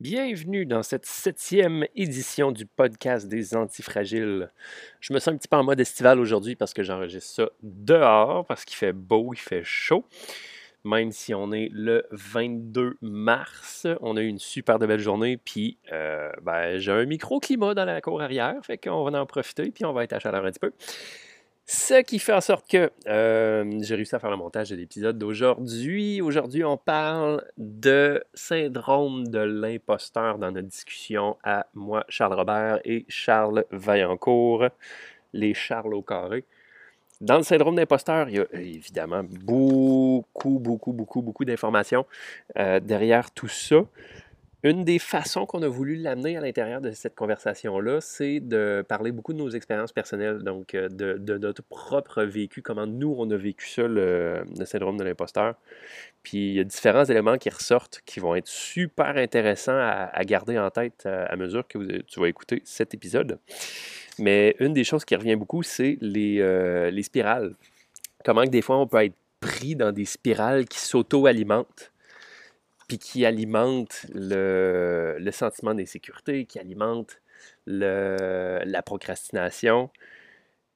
Bienvenue dans cette septième édition du podcast des Antifragiles. Je me sens un petit peu en mode estival aujourd'hui parce que j'enregistre ça dehors, parce qu'il fait beau, il fait chaud. Même si on est le 22 mars, on a eu une super de belle journée, puis euh, ben, j'ai un micro-climat dans la cour arrière, fait qu'on va en profiter, puis on va être à chaleur un petit peu. Ce qui fait en sorte que euh, j'ai réussi à faire le montage de l'épisode d'aujourd'hui. Aujourd'hui, on parle de syndrome de l'imposteur dans notre discussion à moi, Charles Robert et Charles Vaillancourt, les Charles au carré. Dans le syndrome d'imposteur, il y a évidemment beaucoup, beaucoup, beaucoup, beaucoup d'informations euh, derrière tout ça. Une des façons qu'on a voulu l'amener à l'intérieur de cette conversation-là, c'est de parler beaucoup de nos expériences personnelles, donc euh, de, notre propre vécu, comment nous, on a vécu ça, le, syndrome de l'imposteur. Puis il y a différents éléments qui ressortent qui vont être super intéressants à, garder en tête euh, à, mesure que tu vas écouter cet épisode. Mais une des choses qui revient beaucoup, c'est les, euh, les spirales. Comment que des fois on peut être pris dans des spirales qui s'auto-alimentent puis qui alimente le, sentiment d'insécurité, qui alimente la procrastination.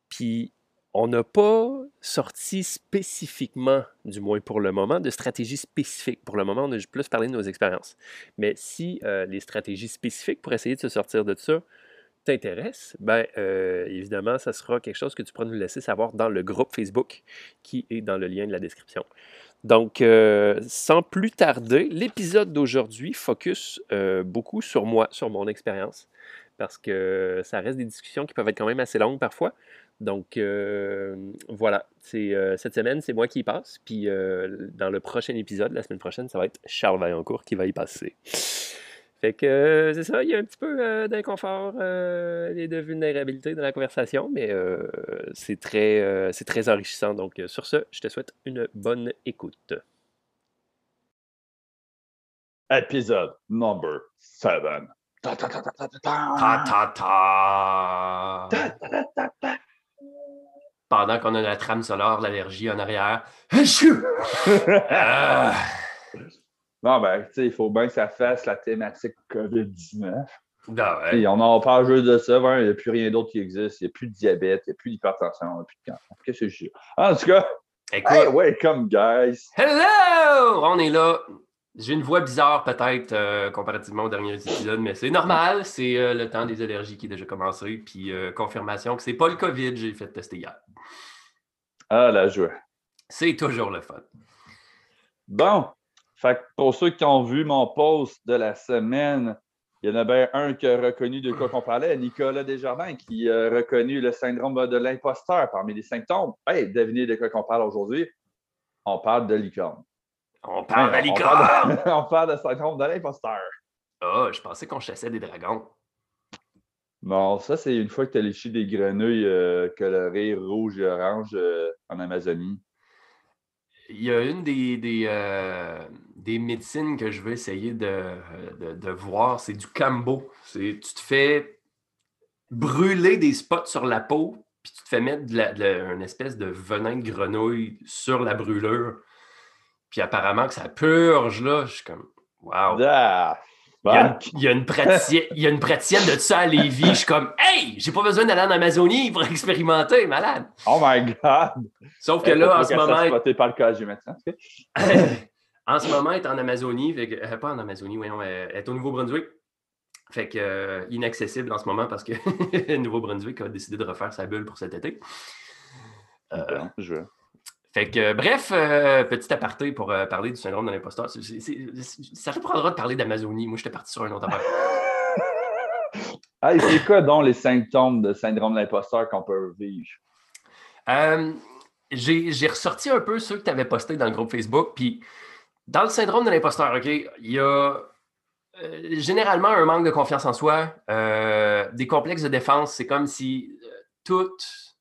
Puis on n'a pas sorti spécifiquement, du moins pour le moment, de stratégie spécifique. Pour le moment, on a plus parlé de nos expériences. Mais si euh, les stratégies spécifiques pour essayer de se sortir de ça t'intéressent, ben euh, évidemment, ça sera quelque chose que tu pourras nous laisser savoir dans le groupe Facebook qui est dans le lien de la description. Donc, euh, sans plus tarder, l'épisode d'aujourd'hui focus euh, beaucoup sur moi, sur mon expérience, parce que ça reste des discussions qui peuvent être quand même assez longues parfois. Donc, euh, voilà, cette semaine, c'est moi qui y passe. Puis, dans le prochain épisode, la semaine prochaine, ça va être Charles Vaillancourt qui va y passer. Fait que euh, c'est ça, il y a un petit peu euh, d'inconfort euh, et de vulnérabilité dans la conversation, mais c'est très, c'est très enrichissant. Donc sur ce, je te souhaite une bonne écoute. Épisode number 7. Ta ta ta ta ta ta ta ta Pendant qu'on a la trame sonore, l'allergie en arrière. Non, ben, tu sais, il faut bien que ça fasse la thématique COVID-19. Ah ouais. on en parle juste de ça, il n'y a plus rien d'autre qui existe. Il n'y a plus de diabète, il n'y a plus d'hypertension, il n'y a plus de cancer. Qu'est-ce que je dis? En tout cas, Écoute, welcome, guys! Hello! On est là. J'ai une voix bizarre peut-être euh, comparativement au dernier épisode, mais c'est normal. C'est euh, le temps des allergies qui est déjà commencé. Puis euh, confirmation que c'est pas le COVID, j'ai fait tester hier. Ah, la joie. C'est toujours le fun. Bon, fait que pour ceux qui ont vu mon post de la semaine, il y en a bien un qui a reconnu de quoi qu'on parlait, Nicolas Desjardins, qui a reconnu le syndrome de l'imposteur parmi les symptômes. Hey, devinez de quoi qu'on parle aujourd'hui? On parle de licorne. On parle de licorne! On parle de, syndrome de l'imposteur. Ah, oh, je pensais qu'on chassait des dragons. Non, ça, c'est une fois que tu as léché des grenouilles euh, colorées rouge et orange euh, en Amazonie. Il y a une des, des, euh, des médecines que je veux essayer de, de, voir, c'est du cambo. Tu te fais brûler des spots sur la peau, puis tu te fais mettre de, une espèce de venin de grenouille sur la brûlure. Puis apparemment que ça purge, là. Je suis comme, wow. Ah, il y, a une, praticienne, il y a une praticienne de ça à Lévis. Je suis comme, hey, j'ai pas besoin d'aller en Amazonie pour expérimenter, malade. Oh my God. Sauf que là, en ce moment. par le cas médecin. en ce moment, elle est en Amazonie. Fait euh, pas en Amazonie, voyons, elle est au Nouveau-Brunswick. Fait que, euh, inaccessible en ce moment parce que Nouveau-Brunswick a décidé de refaire sa bulle pour cet été. Euh, je fait que, bref, euh, petit aparté pour parler du syndrome de l'imposteur. Ça reprendra de parler d'Amazonie. Moi, j'étais parti sur un autre affaire. hey, c'est quoi donc les symptômes de syndrome de l'imposteur qu'on peut vivre? J'ai ressorti un peu ceux que tu avais postés dans le groupe Facebook. Puis, dans le syndrome de l'imposteur, OK, il y a généralement un manque de confiance en soi, des complexes de défense. C'est comme si toute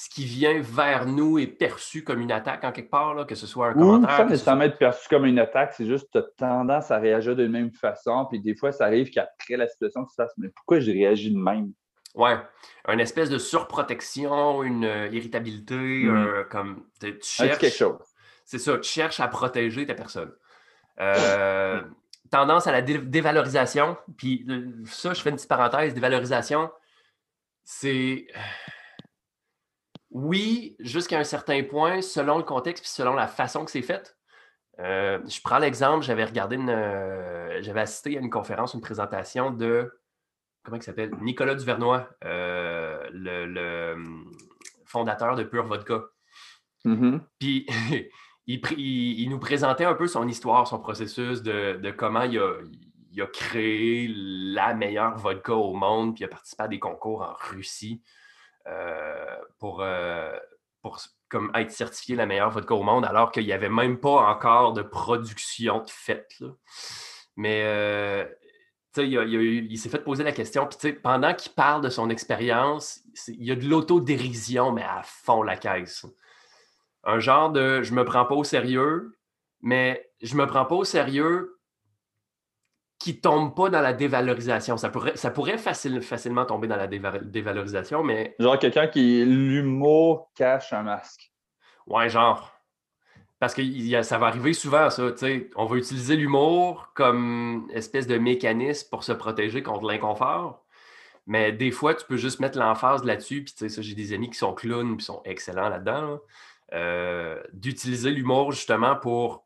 ce qui vient vers nous est perçu comme une attaque en quelque part, là, que ce soit un commentaire. Ça nécessairement être perçu comme une attaque, c'est juste que tu as tendance à réagir de la même façon, puis des fois, ça arrive qu'après la situation, tu te fasses Mais pourquoi je réagis de même? Ouais, une espèce de surprotection, une euh, irritabilité, mm. comme tu cherches. quelque chose. C'est ça, tu cherches à protéger ta personne. Euh, tendance à la dévalorisation. Puis ça, je fais une petite parenthèse, dévalorisation, c'est oui, jusqu'à un certain point, selon le contexte puis selon la façon que c'est fait. Euh, je prends l'exemple, j'avais regardé une. Euh, j'avais assisté à une conférence, une présentation de. Comment il s'appelle? Nicolas Duvernois, euh, le, hum, fondateur de Pure Vodka. Mm-hmm. Puis il, nous présentait un peu son histoire, son processus de, comment il a, il créé la meilleure vodka au monde, puis il a participé à des concours en Russie. Euh, pour, euh, être certifié la meilleure vodka au monde, alors qu'il n'y avait même pas encore de production de fait. Mais euh, il, s'est fait poser la question. Puis pendant qu'il parle de son expérience, il y a de l'autodérision, mais à fond la caisse. Un genre de je me prends pas au sérieux, mais je me prends pas au sérieux qui ne tombe pas dans la dévalorisation. Ça pourrait, ça pourrait facilement tomber dans la dévalorisation, mais. Genre quelqu'un qui, l'humour cache un masque. Ouais, genre. Parce que ça va arriver souvent, ça. On va utiliser l'humour comme espèce de mécanisme pour se protéger contre l'inconfort. Mais des fois, tu peux juste mettre l'emphase là-dessus. Puis, j'ai des amis qui sont clowns qui sont excellents là-dedans. Euh, d'utiliser l'humour justement pour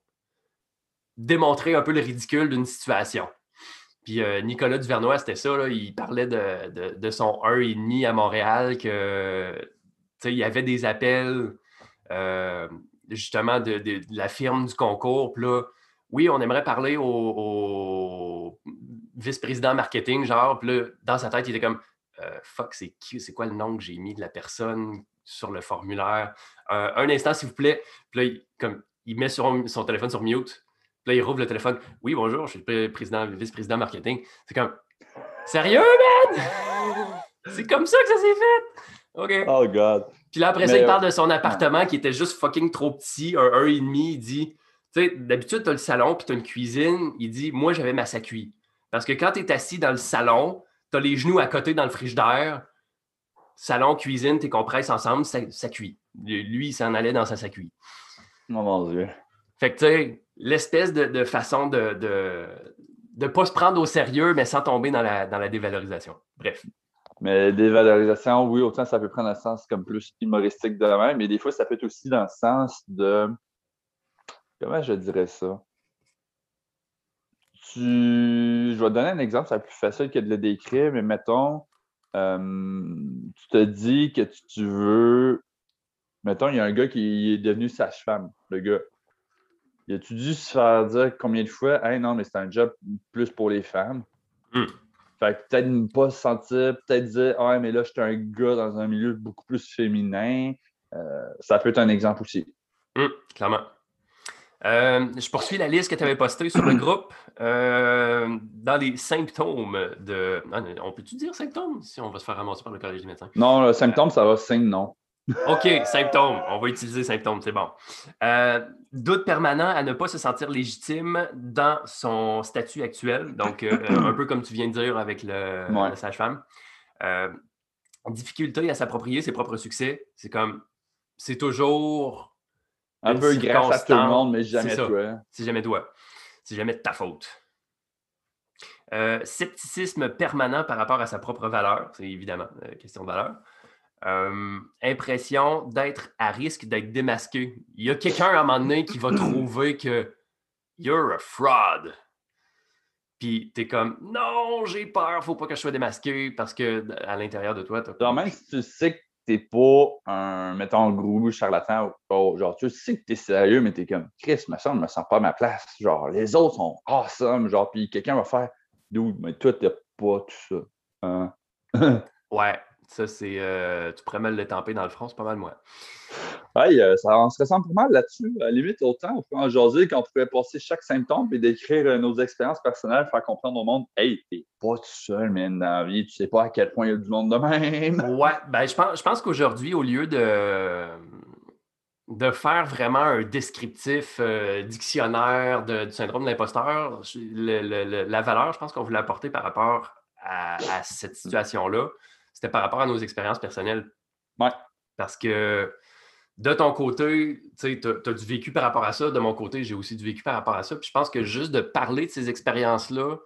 démontrer un peu le ridicule d'une situation. Puis euh, Nicolas Duvernois, c'était ça, il parlait de, son 1,5 à Montréal, que il y avait des appels euh, justement de, la firme du concours. Puis là, oui, on aimerait parler au, vice-président marketing, genre, puis là, dans sa tête, il était comme Fuck, c'est c'est quoi le nom que j'ai mis de la personne sur le formulaire? Un instant, s'il vous plaît. Puis là, il, comme, il met son téléphone sur mute là, il rouvre le téléphone. Oui, bonjour, je suis le président, vice-président marketing. C'est comme Sérieux, man? C'est comme ça que ça s'est fait? OK. Oh God. Puis là, après ça, il parle de son appartement qui était juste fucking trop petit, un 1,5. Il dit Tu sais, d'habitude, tu as le salon puis tu as une cuisine. Il dit Moi, j'avais ma sacui. Parce que quand tu es assis dans le salon, tu as les genoux à côté dans le frigidaire. Salon, cuisine, tu compresses ensemble, ça, ça cuit. Lui, il s'en allait dans sa sacui. Oh mon Dieu. Fait que, tu sais, l'espèce de, façon de ne pas se prendre au sérieux, mais sans tomber dans la, dans la dévalorisation. Bref. Mais dévalorisation, oui, autant ça peut prendre un sens comme plus humoristique de même, mais des fois, ça peut être aussi dans le sens de. Comment je dirais ça? Tu... Je vais te donner un exemple, c'est plus facile que de le décrire, mais mettons, euh, tu te dis que tu veux. Mettons, il y a un gars qui est devenu sage-femme, le gars. Y a-tu dû se faire dire combien de fois, hey, non, mais c'est un job plus pour les femmes? Hmm. Fait que peut-être ne pas se sentir, peut-être dire, ah, mais là, je suis un gars dans un milieu beaucoup plus féminin. Euh, ça peut être un exemple aussi. Hmm, clairement. Euh, je poursuis la liste que tu avais postée sur le groupe. Euh, dans les symptômes de. Ah, on peut-tu dire symptômes si on va se faire ramasser par le collège des médecins? Non, le symptôme, ça va, signe, non. OK, symptômes. On va utiliser symptômes, c'est bon. Euh, doute permanent à ne pas se sentir légitime dans son statut actuel. Donc, un peu comme tu viens de dire avec le, sage-femme. Euh, difficulté à s'approprier ses propres succès. C'est comme, c'est toujours. Un peu grâce à tout le monde, mais jamais toi. C'est jamais toi. C'est jamais de ta faute. scepticisme permanent par rapport à sa propre valeur. C'est évidemment une question de valeur. Euh, impression d'être à risque d'être démasqué. Il y a quelqu'un à un moment donné qui va trouver que you're a fraud. Puis t'es comme non, j'ai peur, faut pas que je sois démasqué parce que à l'intérieur de toi, as... même si tu sais que t'es pas un, mettons, gros charlatan, genre, tu sais que t'es sérieux, mais t'es comme, Chris, me semble, me sens pas à ma place. Genre, les autres sont awesome, genre, puis quelqu'un va faire, dude, mais toi, t'as pas tout ça. Hein? ouais, ça, c'est. Euh, tu pourrais mal le tamper dans le front, c'est pas mal moins. Oui, euh, ça, on se ressemble pas mal là-dessus. À la limite, autant, on peut en jaser qu'on pouvait passer chaque symptôme et décrire euh, nos expériences personnelles, faire comprendre au monde Hey, t'es pas tout seul, man, dans la vie, tu sais pas à quel point il y a du monde de même. Ouais, ben, je pense, je pense qu'aujourd'hui, au lieu de de faire vraiment un descriptif dictionnaire du syndrome de l'imposteur, la valeur, je pense qu'on voulait apporter par rapport à cette mmh. situation-là, c'était par rapport à nos expériences personnelles. Ouais. Parce que de ton côté, tu as, du vécu par rapport à ça. De mon côté, j'ai aussi du vécu par rapport à ça. Puis je pense que juste de parler de ces expériences-là,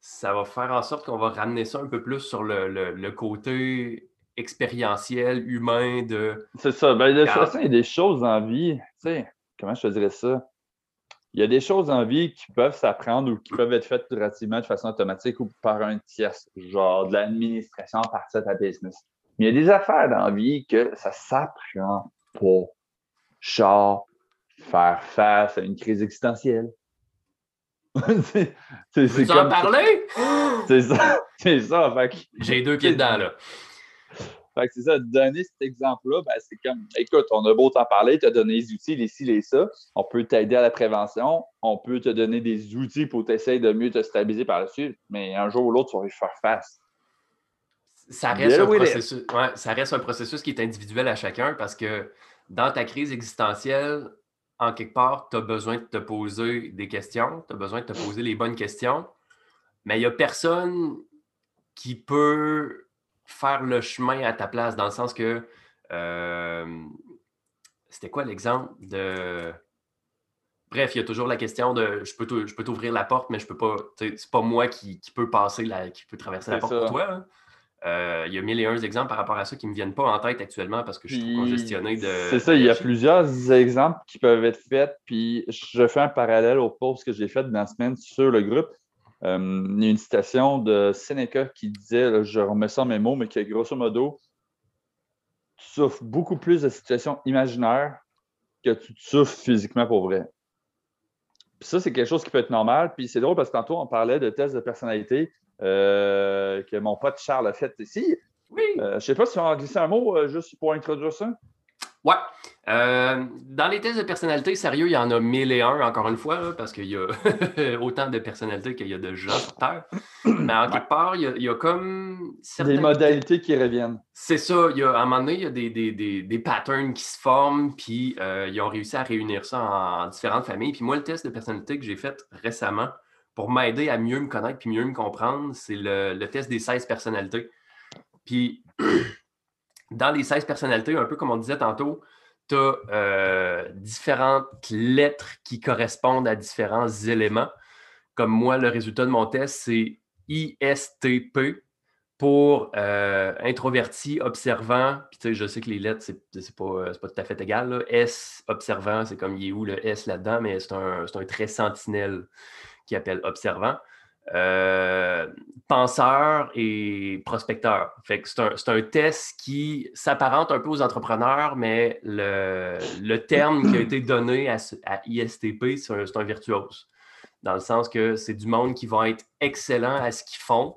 ça va faire en sorte qu'on va ramener ça un peu plus sur le, côté expérientiel, humain de. C'est ça. Ben, de toute façon, il y a des choses en vie. Tu sais, comment je te dirais ça? Il y a des choses en vie qui peuvent s'apprendre ou qui peuvent être faites relativement de façon automatique ou par un tiers, genre de l'administration par ta business. Mais il y a des affaires dans la vie que ça s'apprend pas. Genre, faire face à une crise existentielle. c'est, c'est, en parler? c'est ça. C'est ça. J'ai deux pieds dedans, là. Fait que c'est ça, donner cet exemple-là, ben, c'est comme, écoute, on a beau t'en parler, te donner les outils, les ci, les ça. On peut t'aider à la prévention, on peut te donner des outils pour t'essayer de mieux te stabiliser par la suite, mais un jour ou l'autre, tu vas y faire face. Ça reste, un processus, ça reste un processus qui est individuel à chacun parce que dans ta crise existentielle, en quelque part, tu as besoin de te poser des questions, tu as besoin de te poser les bonnes questions, mais il n'y a personne qui peut faire le chemin à ta place, dans le sens que euh, c'était quoi l'exemple de. Bref, il y a toujours la question de je peux, je peux t'ouvrir la porte, mais je peux pas. C'est pas moi qui, qui, peut passer la, qui peut traverser la porte pour toi. Hein. Euh, il y a mille et un exemples par rapport à ça qui ne me viennent pas en tête actuellement parce que je suis trop congestionné de. C'est ça, il y a plusieurs exemples qui peuvent être faits. Puis je fais un parallèle au post que j'ai fait dans la semaine sur le groupe. Euh, il y a une citation de Seneca qui disait, je remets ça en mes mots, mais que grosso modo, tu souffres beaucoup plus de situations imaginaires que tu souffres physiquement pour vrai. Puis ça, c'est quelque chose qui peut être normal. Puis c'est drôle parce que tantôt, on parlait de tests de personnalité euh, que mon pote Charles a fait ici. Oui. Euh, je ne sais pas si on va glisser un mot juste pour introduire ça. Ouais. Euh, dans les tests de personnalité, sérieux, il y en a mille et un, encore une fois, parce qu'il y a autant de personnalités qu'il y a de gens sur Terre. Mais en quelque part, il y, a, comme certaines... Des modalités qui reviennent. C'est ça. Il y a, à un moment donné, il y a des, des, des, patterns qui se forment, puis euh, ils ont réussi à réunir ça en, différentes familles. Puis moi, le test de personnalité que j'ai fait récemment pour m'aider à mieux me connaître puis mieux me comprendre, c'est le, le test des 16 personnalités. Puis dans les 16 personnalités, un peu comme on disait tantôt, tu as euh, différentes lettres qui correspondent à différents éléments. Comme moi, le résultat de mon test, c'est ISTP pour euh, introverti, observant. Puis tu sais, je sais que les lettres, c'est, c'est, pas, euh, tout à fait égal. S, observant, c'est comme il est où le S là-dedans, mais c'est un, c'est un trait sentinelle qui appelle observant. Euh, penseur et prospecteur. C'est un, test qui s'apparente un peu aux entrepreneurs, mais le, terme qui a été donné à, ISTP, c'est un, virtuose. Dans le sens que c'est du monde qui va être excellent à ce qu'ils font,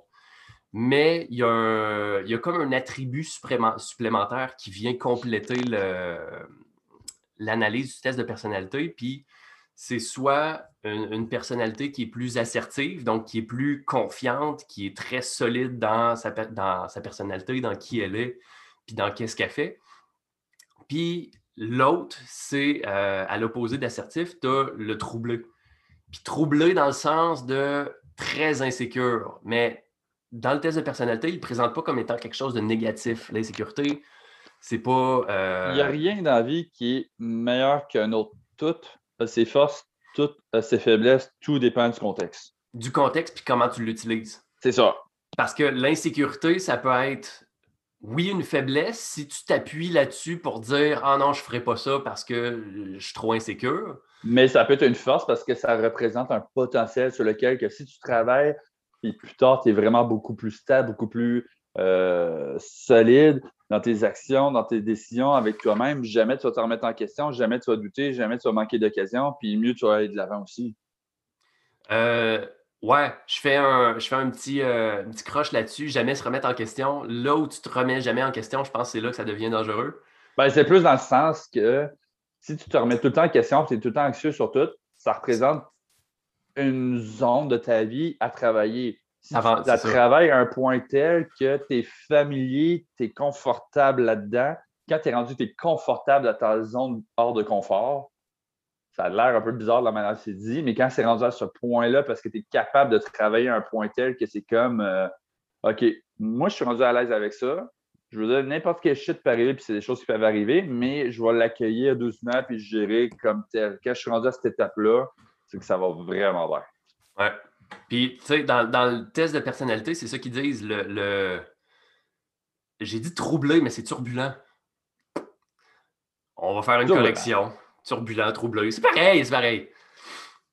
mais il y, a il y a comme un attribut supplémentaire qui vient compléter l'analyse du test de personnalité. Puis c'est soit une, personnalité qui est plus assertive, donc qui est plus confiante, qui est très solide dans sa, dans sa personnalité, dans qui elle est, puis dans qu'est-ce qu'elle fait. Puis l'autre, c'est euh, à l'opposé d'assertif, tu as le troublé. Puis troublé dans le sens de très insécure, mais dans le test de personnalité, il ne présente pas comme étant quelque chose de négatif. L'insécurité, c'est pas. Euh, il n'y a rien dans la vie qui est meilleur qu'un autre. Tout ses forces, toutes ses faiblesses, tout dépend du contexte. Du contexte, puis comment tu l'utilises. C'est ça. Parce que l'insécurité, ça peut être, oui, une faiblesse si tu t'appuies là-dessus pour dire Ah non, je ne ferai pas ça parce que je suis trop insécure. Mais ça peut être une force parce que ça représente un potentiel sur lequel que si tu travailles, puis plus tard, tu es vraiment beaucoup plus stable, beaucoup plus euh, solide dans tes actions, dans tes décisions avec toi-même. Jamais tu vas te remettre en question, jamais tu vas douter, jamais tu vas manquer d'occasion, puis mieux tu vas aller de l'avant aussi. Euh, ouais, je fais un, je fais un petit, euh, petit croche là-dessus, jamais se remettre en question. Là où tu te remets jamais en question, je pense que c'est là que ça devient dangereux. Ben, c'est plus dans le sens que si tu te remets tout le temps en question, tu es tout le temps anxieux sur tout, ça représente une zone de ta vie à travailler. Ça, travaille à un point tel que tu es familier, tu es confortable là-dedans. Quand tu es rendu, tu es confortable dans ta zone hors de confort. Ça a l'air un peu bizarre de la manière que c'est dit, mais quand c'est rendu à ce point-là, parce que tu es capable de travailler à un point tel que c'est comme euh, OK, moi je suis rendu à l'aise avec ça, je veux dire, n'importe quel shit peut arriver, puis c'est des choses qui peuvent arriver, mais je vais l'accueillir doucement, puis je gérer comme tel. Quand je suis rendu à cette étape-là, c'est que ça va vraiment bien. Ouais. Puis, tu sais, dans, le test de personnalité, c'est ça qu'ils disent, le... J'ai dit troublé, mais c'est turbulent. On va faire une collection. Turbulent, troublé. C'est pareil, c'est pareil.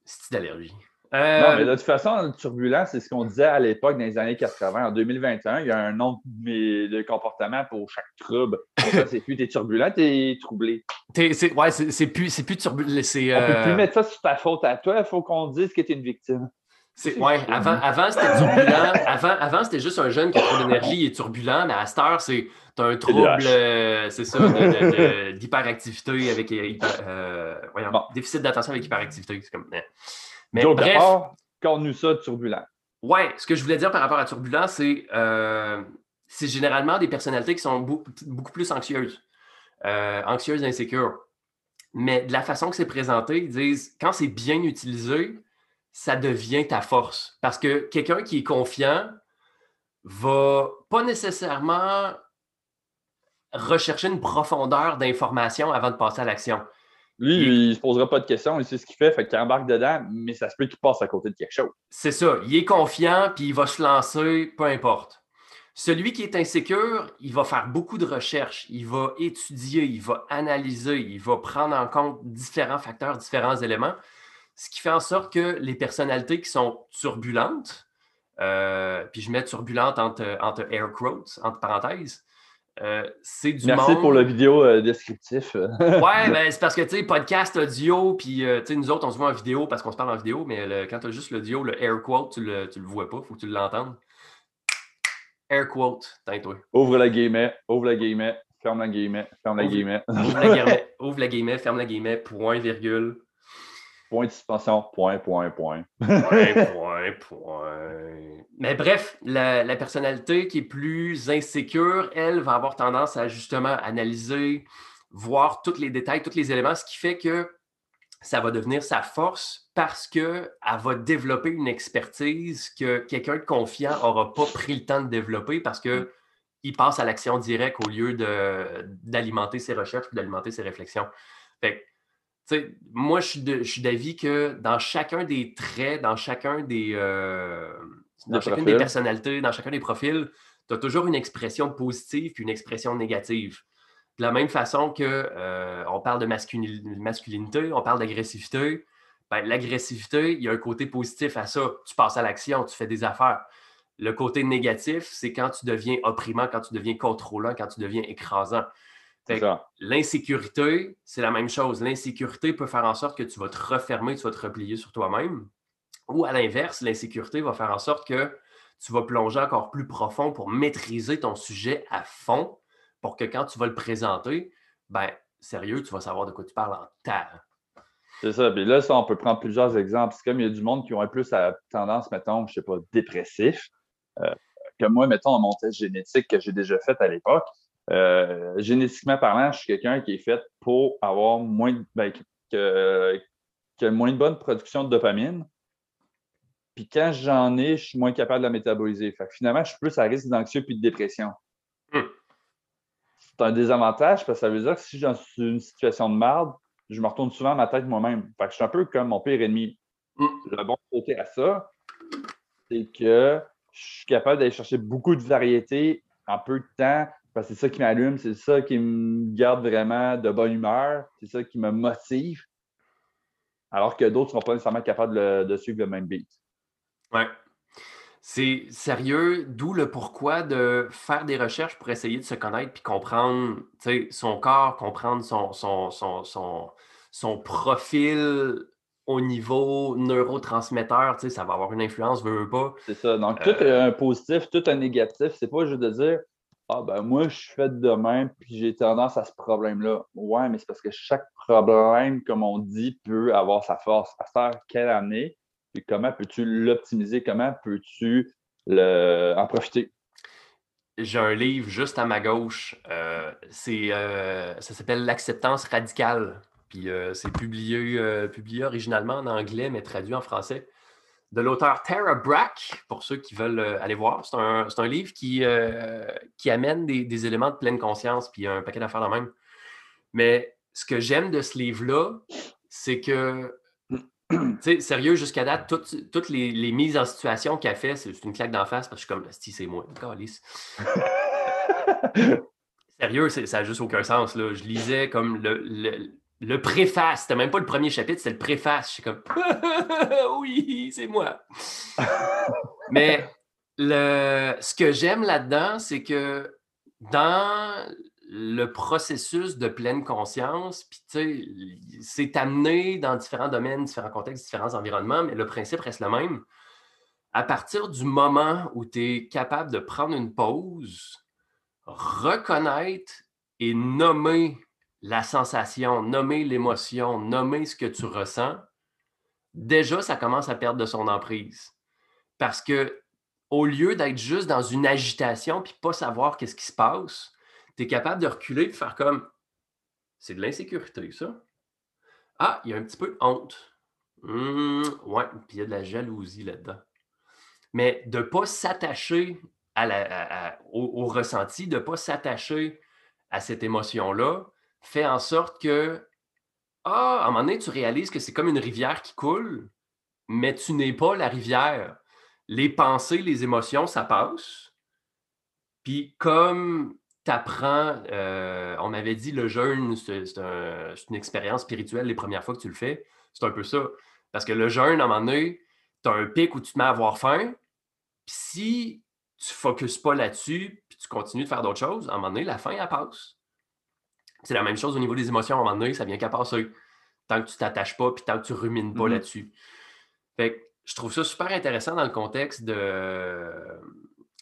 C'est d'allergie? Euh, non, mais de toute façon, le turbulent, c'est ce qu'on disait à l'époque dans les années 80. En 2021, il y a un nombre de comportements pour chaque trouble. c'est plus t'es turbulent, t'es troublé. Es, c'est, ouais, c'est, plus, plus turbulent. C'est, On peut plus euh, mettre ça sur ta faute à toi. Il faut qu'on dise que t'es une victime. C'est, ouais, avant, avant c'était turbulent. avant, avant c'était juste un jeune qui a trop d'énergie et turbulent, mais à cette heure, c'est t'as un trouble, euh, c'est ça, d'hyperactivité avec hyper, voyons, déficit d'attention avec hyperactivité. C'est comme. Mais Donc, bref. nous ça turbulent. Ouais, ce que je voulais dire par rapport à turbulent, c'est euh, c'est généralement des personnalités qui sont beaucoup, plus anxieuses, euh, anxieuses et insécures. Mais de la façon que c'est présenté, ils disent quand c'est bien utilisé, ça devient ta force. Parce que quelqu'un qui est confiant va pas nécessairement rechercher une profondeur d'information avant de passer à l'action. Lui, il ne se posera pas de questions, il sait ce qu'il fait, fait qu'il embarque dedans, mais ça se peut qu'il passe à côté de quelque chose. C'est ça. Il est confiant, puis il va se lancer, peu importe. Celui qui est insécure, il va faire beaucoup de recherches, il va étudier, il va analyser, il va prendre en compte différents facteurs, différents éléments, ce qui fait en sorte que les personnalités qui sont turbulentes, euh, puis je mets turbulente entre, entre air quotes, entre parenthèses, euh, c'est du Merci pour la vidéo euh, descriptif. ouais, ben, c'est parce que, tu sais, podcast audio, puis, euh, tu sais, nous autres, on se voit en vidéo parce qu'on se parle en vidéo, mais quand tu as juste l'audio, le air quote, tu le, le vois pas, il faut que tu l'entendes. Air quote, toi. Ouvre la guillemets, ouvre la guillemets, ferme la guillemets, ferme la guillemets. Ouvre la guillemets, ouvre la ferme la guillemets, point, virgule. Point de suspension, point, point, point. point, point, point. Mais bref, la, personnalité qui est plus insécure, elle va avoir tendance à justement analyser, voir tous les détails, tous les éléments, ce qui fait que ça va devenir sa force parce qu'elle va développer une expertise que quelqu'un de confiant n'aura pas pris le temps de développer parce qu'il passe à l'action directe au lieu d'alimenter ses recherches ou d'alimenter ses réflexions. Fait moi, je suis d'avis que dans chacun des traits, dans chacun des, euh, dans chacune des personnalités, dans chacun des profils, tu as toujours une expression positive puis une expression négative. De la même façon que euh, on parle de masculinité, on parle d'agressivité, ben, l'agressivité, il y a un côté positif à ça. Tu passes à l'action, tu fais des affaires. Le côté négatif, c'est quand tu deviens opprimant, quand tu deviens contrôlant, quand tu deviens écrasant. L'insécurité, c'est la même chose. L'insécurité peut faire en sorte que tu vas te refermer, tu vas te replier sur toi-même. Ou à l'inverse, l'insécurité va faire en sorte que tu vas plonger encore plus profond pour maîtriser ton sujet à fond pour que quand tu vas le présenter, ben sérieux, tu vas savoir de quoi tu parles en temps. C'est ça. Puis là, ça, on peut prendre plusieurs exemples. C'est comme il y a du monde qui ont plus la tendance, mettons, je ne sais pas, dépressif. Euh, que moi, mettons, mon test génétique que j'ai déjà fait à l'époque, euh, génétiquement parlant, je suis quelqu'un qui est fait pour avoir moins de, ben, que, moins de bonne production de dopamine. Puis quand j'en ai, je suis moins capable de la métaboliser. Fait finalement, je suis plus à risque d'anxieux puis de dépression. Hmm. C'est un désavantage parce que ça veut dire que si j'ai une situation de merde, je me retourne souvent à ma tête moi-même. Fait je suis un peu comme mon pire ennemi. Hmm. Le bon côté à ça, c'est que je suis capable d'aller chercher beaucoup de variétés en peu de temps parce que c'est ça qui m'allume, c'est ça qui me garde vraiment de bonne humeur, c'est ça qui me motive. Alors que d'autres ne sont pas nécessairement capables de, suivre le même beat. Ouais. C'est sérieux, d'où le pourquoi de faire des recherches pour essayer de se connaître puis comprendre son corps, comprendre son, son, son, son, profil au niveau neurotransmetteur, ça va avoir une influence, veut, veut pas. C'est ça. Donc, tout est un positif, tout un négatif. C'est pas juste de dire ah ben moi, je suis fait de même, puis j'ai tendance à ce problème-là. Ouais, mais c'est parce que chaque problème, comme on dit, peut avoir sa force. À faire quelle année, et comment peux-tu l'optimiser? Comment peux-tu en profiter? J'ai un livre juste à ma gauche. Euh, euh, ça s'appelle L'acceptance radicale. Puis euh, c'est publié, publié originalement en anglais, mais traduit en français. De l'auteur Tara Brack, pour ceux qui veulent euh, aller voir. C'est un, livre qui, euh, qui amène des, éléments de pleine conscience, puis un paquet d'affaires de même. Mais ce que j'aime de ce livre-là, c'est que, sérieux, jusqu'à date, toutes, les, mises en situation qu'elle fait, c'est une claque d'en face, parce que je suis comme, si c'est moi, sérieux, ça n'a juste aucun sens. Là. Je lisais comme le le préface, c'était même pas le premier chapitre, c'était le préface. Je suis comme oui, c'est moi. Mais le, ce que j'aime là-dedans, c'est que dans le processus de pleine conscience, puis c'est amené dans différents domaines, différents contextes, différents environnements, mais le principe reste le même. À partir du moment où tu es capable de prendre une pause, reconnaître et nommer la sensation, nommer l'émotion, nommer ce que tu ressens, déjà, ça commence à perdre de son emprise. Parce que au lieu d'être juste dans une agitation puis pas savoir qu'est-ce qui se passe, tu es capable de reculer et de faire comme c'est de l'insécurité, ça. Ah, il y a un petit peu honte. Mmh, ouais, puis il y a de la jalousie là-dedans. Mais de ne pas s'attacher au, ressenti, de ne pas s'attacher à cette émotion-là, fait en sorte que, ah, à un moment donné, tu réalises que c'est comme une rivière qui coule, mais tu n'es pas la rivière. Les pensées, les émotions, ça passe. Puis comme tu apprends, euh, on m'avait dit le jeûne, c'est une expérience spirituelle les premières fois que tu le fais. C'est un peu ça. Parce que le jeûne, à un moment donné, tu as un pic où tu te mets à avoir faim. Si tu ne focuses pas là-dessus, puis tu continues de faire d'autres choses, à un moment donné, la faim, elle passe. C'est la même chose au niveau des émotions. À un moment donné, ça vient qu'à passer. Tant que tu t'attaches pas, puis tant que tu rumines pas mm-hmm. là-dessus. Fait je trouve ça super intéressant dans le contexte de.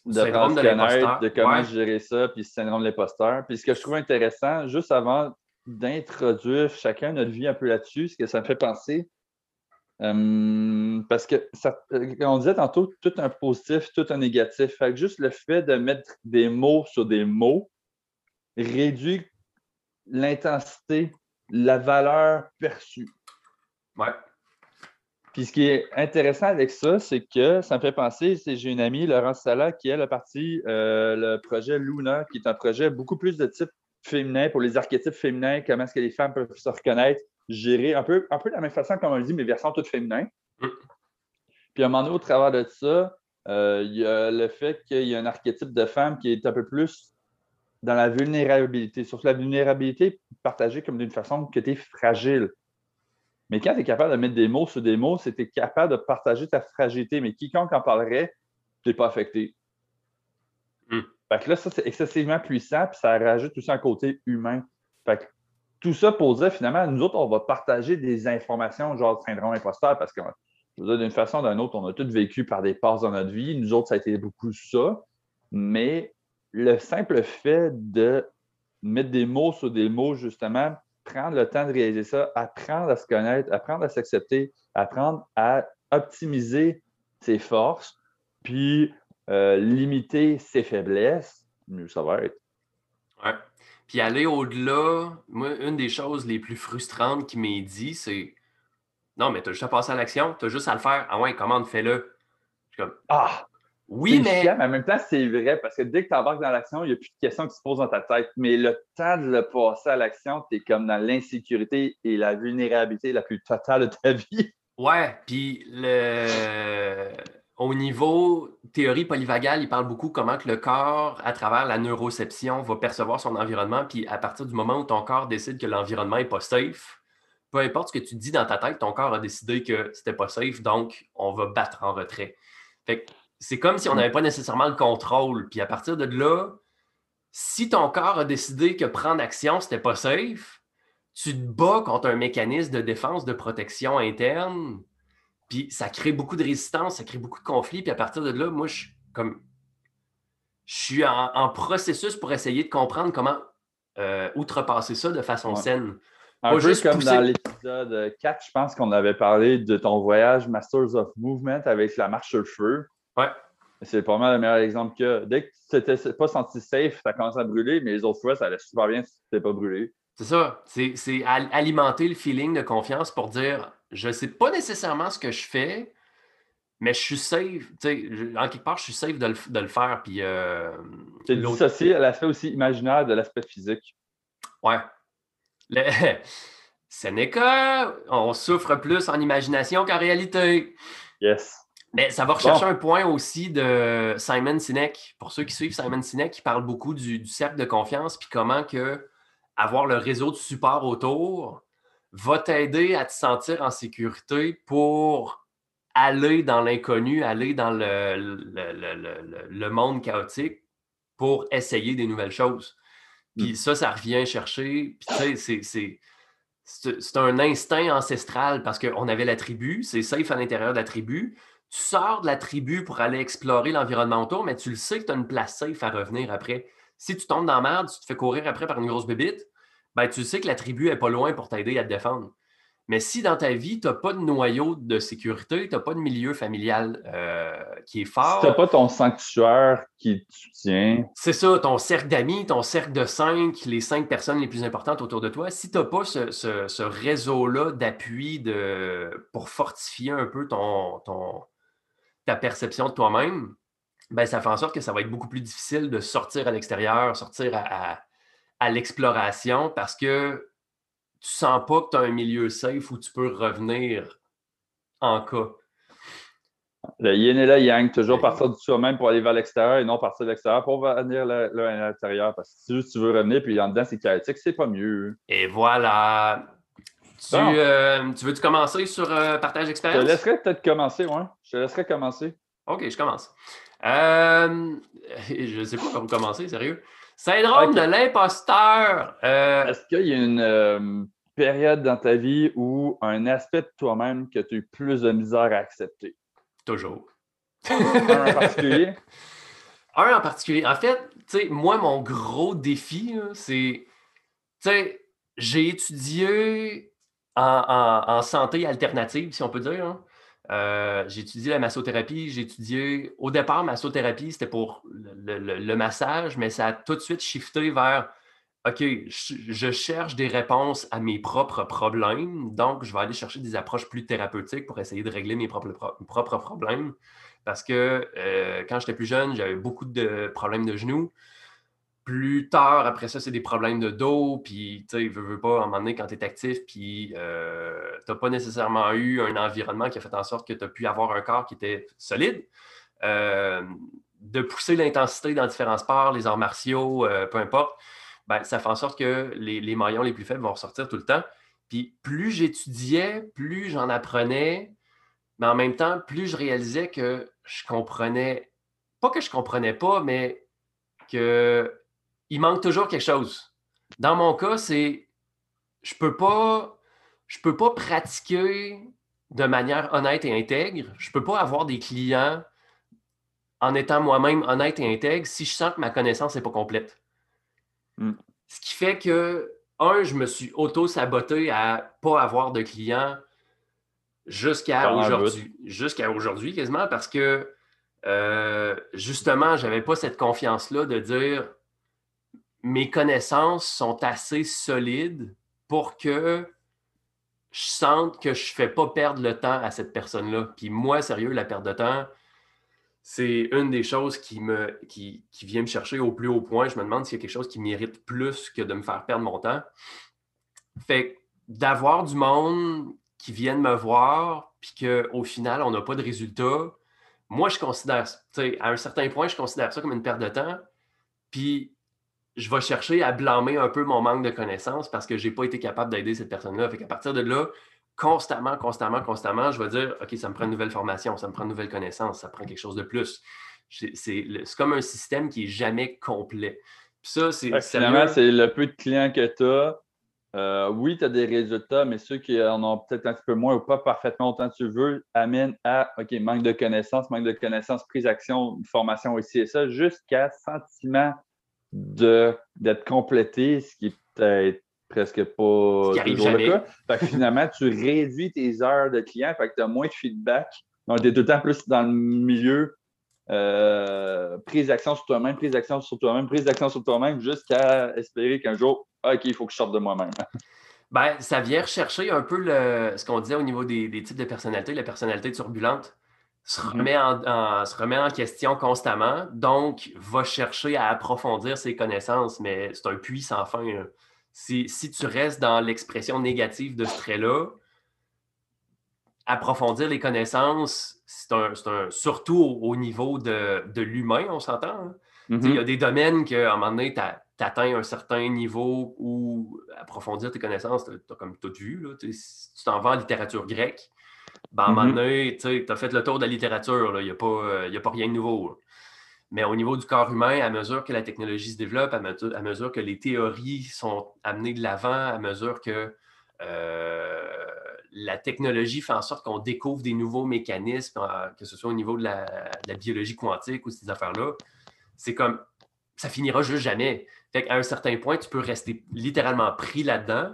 De syndrome de l'imposteur. De comment gérer ça, puis le syndrome de l'imposteur. Puis ce que je trouve intéressant, juste avant d'introduire chacun notre vie un peu là-dessus, ce que ça me fait penser, euh, parce que, ça, on disait tantôt, tout un positif, tout un négatif. Fait que juste le fait de mettre des mots sur des mots réduit l'intensité, la valeur perçue. Ouais. Puis ce qui est intéressant avec ça, c'est que ça me fait penser, c'est j'ai une amie, Laurence Sala, qui elle a parti euh, le projet Luna, qui est un projet beaucoup plus de type féminin pour les archétypes féminins, comment est-ce que les femmes peuvent se reconnaître, gérer un peu, un peu de la même façon comme on le dit, mais version toute féminin. Mm. Puis à un moment donné, au travers de ça, euh, il y a le fait qu'il y a un archétype de femme qui est un peu plus dans la vulnérabilité. Sur la vulnérabilité partagée comme d'une façon que tu es fragile. Mais quand tu es capable de mettre des mots sur des mots, c'est que tu es capable de partager ta fragilité. Mais quiconque en parlerait, tu n'es pas affecté. Hmm. Fait que là, ça, c'est excessivement puissant, puis ça rajoute aussi un côté humain. Fait que tout ça pour dire, finalement, nous autres, on va partager des informations, genre syndrome imposteur, parce que d'une façon ou d'une autre, on a tous vécu par des passes dans notre vie. Nous autres, ça a été beaucoup ça. Mais le simple fait de mettre des mots sur des mots, justement, prendre le temps de réaliser ça, apprendre à se connaître, apprendre à s'accepter, apprendre à optimiser ses forces, puis euh, limiter ses faiblesses, mieux ça va être. Ouais. Puis aller au-delà, moi, une des choses les plus frustrantes qui m'est dit, c'est Non, mais tu as juste à passer à l'action, tu as juste à le faire. Ah ouais, comment fais-le? comme Ah! Oui, mais... mais... en même temps, c'est vrai, parce que dès que tu embarques dans l'action, il n'y a plus de questions qui se posent dans ta tête. Mais le temps de le passer à l'action, tu es comme dans l'insécurité et la vulnérabilité la plus totale de ta vie. Ouais, puis le... au niveau théorie polyvagale, il parle beaucoup comment que le corps, à travers la neuroception, va percevoir son environnement. Puis à partir du moment où ton corps décide que l'environnement n'est pas safe, peu importe ce que tu dis dans ta tête, ton corps a décidé que c'était pas safe, donc on va battre en retrait. Fait que c'est comme si on n'avait pas nécessairement le contrôle. Puis à partir de là, si ton corps a décidé que prendre action, c'était pas safe, tu te bats contre un mécanisme de défense, de protection interne. Puis ça crée beaucoup de résistance, ça crée beaucoup de conflits. Puis à partir de là, moi, je comme je suis en, processus pour essayer de comprendre comment euh, outrepasser ça de façon saine. Un peu juste comme dans l'épisode 4, je pense qu'on avait parlé de ton voyage Masters of Movement avec la marche sur le feu. Ouais. C'est pas mal le meilleur exemple que dès que tu n'étais pas senti safe, ça commence à brûler, mais les autres fois, ça allait super bien si tu n'étais pas brûlé. C'est ça. C'est alimenter le feeling de confiance pour dire je ne sais pas nécessairement ce que je fais, mais je suis safe, tu sais, en quelque part, je suis safe de le, faire. Puis. Euh, c'est dissocié l'aspect aussi imaginaire de l'aspect physique. Ouais. Le... Seneca, on souffre plus en imagination qu'en réalité. Yes. Mais ça va rechercher un point aussi de Simon Sinek. Pour ceux qui suivent Simon Sinek, il parle beaucoup du, cercle de confiance, puis comment que avoir le réseau de support autour va t'aider à te sentir en sécurité pour aller dans l'inconnu, aller dans le, le, monde chaotique pour essayer des nouvelles choses. Puis mm. ça, ça revient chercher. Puis tu sais, c'est un instinct ancestral parce qu'on avait la tribu, c'est safe à l'intérieur de la tribu tu sors de la tribu pour aller explorer l'environnement autour, mais tu le sais que tu as une place safe à revenir après. Si tu tombes dans la merde, tu te fais courir après par une grosse bébite, ben, tu sais que la tribu n'est pas loin pour t'aider à te défendre. Mais si dans ta vie, tu n'as pas de noyau de sécurité, tu n'as pas de milieu familial euh, qui est fort. Si tu n'as pas ton sanctuaire qui te soutient. C'est ça, ton cercle d'amis, ton cercle de cinq, les cinq personnes les plus importantes autour de toi. Si tu n'as pas ce, réseau-là d'appui pour fortifier un peu ton, ton, ta perception de toi-même, ben, ça fait en sorte que ça va être beaucoup plus difficile de sortir à l'extérieur, sortir à, l'exploration parce que tu sens pas que tu as un milieu safe où tu peux revenir en cas. Le yin et le yang, toujours partir du soi-même pour aller vers l'extérieur et non partir de l'extérieur pour venir à l'intérieur. Parce que si tu veux revenir puis en dedans c'est chaotique, c'est pas mieux. Et voilà. Tu, euh, tu veux-tu commencer sur euh, partage d'expérience? Je te laisserai peut-être commencer, oui. Je te laisserai commencer. OK, je commence. Euh, je ne sais pas comment commencer, sérieux. Syndrome de l'imposteur. Est-ce qu'il y a une période dans ta vie où un aspect de toi-même que tu as eu plus de misère à accepter? Toujours. un en particulier? Un en particulier. En fait, tu sais, moi, mon gros défi, c'est, tu sais, j'ai étudié en, santé alternative, si on peut dire. Hein. Euh, j'ai étudié la massothérapie. J'ai étudié, au départ, massothérapie, c'était pour le, massage, mais ça a tout de suite shifté vers OK, je, cherche des réponses à mes propres problèmes, donc je vais aller chercher des approches plus thérapeutiques pour essayer de régler mes propres, problèmes. Parce que euh, quand j'étais plus jeune, j'avais beaucoup de problèmes de genoux. Plus tard, après ça, c'est des problèmes de dos, puis tu sais, veux, veux pas, à un moment donné, quand tu es actif, puis euh, tu n'as pas nécessairement eu un environnement qui a fait en sorte que tu as pu avoir un corps qui était solide. Euh, de pousser l'intensité dans différents sports, les arts martiaux, euh, peu importe, ben, ça fait en sorte que les, les, maillons les plus faibles vont ressortir tout le temps. Puis plus j'étudiais, plus j'en apprenais, mais en même temps, plus je réalisais que je comprenais, pas que je comprenais pas, mais que il manque toujours quelque chose. Dans mon cas, c'est je peux pas je peux pas pratiquer de manière honnête et intègre. Je peux pas avoir des clients en étant moi-même honnête et intègre si je sens que ma connaissance n'est pas complète. Hmm. Ce qui fait que, un, je me suis auto-saboté à pas avoir de clients jusqu'à aujourd'hui. Jusqu'à aujourd'hui, quasiment, parce que euh, justement, j'avais pas cette confiance-là de dire mes connaissances sont assez solides pour que je sente que je ne fais pas perdre le temps à cette personne-là. Puis moi, sérieux, la perte de temps, c'est une des choses qui, me, qui, vient me chercher au plus haut point. Je me demande s'il y a quelque chose qui mérite plus que de me faire perdre mon temps. Fait d'avoir du monde qui vienne me voir, puis qu'au final, on n'a pas de résultat, moi, je considère, à un certain point, je considère ça comme une perte de temps. Puis je vais chercher à blâmer un peu mon manque de connaissances parce que je n'ai pas été capable d'aider cette personne-là. Fait qu'à partir de là, constamment, constamment, constamment, je vais dire OK, ça me prend une nouvelle formation, ça me prend une nouvelle connaissance, ça prend quelque chose de plus. C'est comme un système qui n'est jamais complet. Puis ça, c'est. Finalement, c'est le peu de clients que tu as. Euh, oui, tu as des résultats, mais ceux qui en ont peut-être un petit peu moins ou pas parfaitement autant que tu veux amènent à OK, manque de connaissances, manque de connaissances, prise d'action, formation ici et ça, jusqu'à sentiment d'être complété, ce qui est peut-être presque pas toujours le cas. Fait que finalement, tu réduis tes heures de client, fait que tu as moins de feedback. Donc, tu es tout le temps plus dans le milieu euh, prise d'action sur toi-même, prise d'action sur toi-même, prise d'action sur toi-même, jusqu'à espérer qu'un jour, OK, il faut que je sorte de moi-même. Ben, ça vient rechercher un peu le, ce qu'on disait au niveau des, types de personnalités, la personnalité turbulente. Se remet, en, se remet en question constamment, donc va chercher à approfondir ses connaissances, mais c'est un puits sans fin. Si, si, tu restes dans l'expression négative de ce trait-là, approfondir les connaissances, c'est un, surtout au, niveau de, de l'humain, on s'entend. Hein. Il y a mm-hmm. des domaines qu'à un moment donné, tu atteins un certain niveau où approfondir tes connaissances, tu as, comme tout vu. Là, si tu t'en vas en littérature grecque, ben, à un moment mm-hmm. donné, tu as fait le tour de la littérature, il n'y a, pas, a pas rien de nouveau. Mais au niveau du corps humain, à mesure que la technologie se développe, à mesure, que les théories sont amenées de l'avant, à mesure que euh, la technologie fait en sorte qu'on découvre des nouveaux mécanismes, euh, que ce soit au niveau de la, biologie quantique ou ces affaires-là, c'est comme ça finira juste jamais. Fait qu'à un certain point, tu peux rester littéralement pris là-dedans.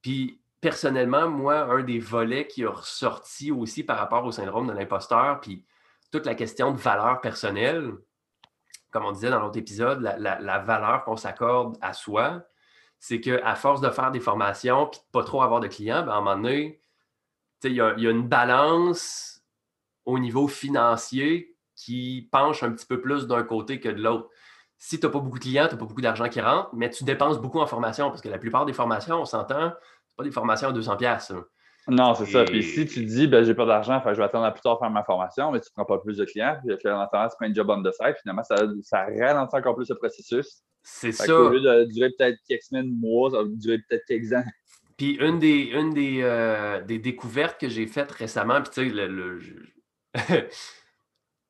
Puis personnellement, moi, un des volets qui a ressorti aussi par rapport au syndrome de l'imposteur, puis toute la question de valeur personnelle, comme on disait dans l'autre épisode, la, valeur qu'on s'accorde à soi, c'est qu'à force de faire des formations puis de pas trop avoir de clients, ben, à un moment donné, il y, a une balance au niveau financier qui penche un petit peu plus d'un côté que de l'autre. Si tu n'as pas beaucoup de clients, tu n'as pas beaucoup d'argent qui rentre, mais tu dépenses beaucoup en formation parce que la plupart des formations, on s'entend, pas des formations à 200 pièces. Non, c'est ça. Puis si tu dis, ben, j'ai pas d'argent, je vais attendre à plus tard faire ma formation, mais tu ne prends pas plus de clients, puis en attendant, tu prends un job on the side, finalement, ça, ça ralentit encore plus le processus. C'est ça. Au lieu de durer peut-être quelques semaines, mois, ça va durer peut-être quelques ans. Puis une des, une des, euh, des découvertes que j'ai faites récemment, puis tu sais, le, le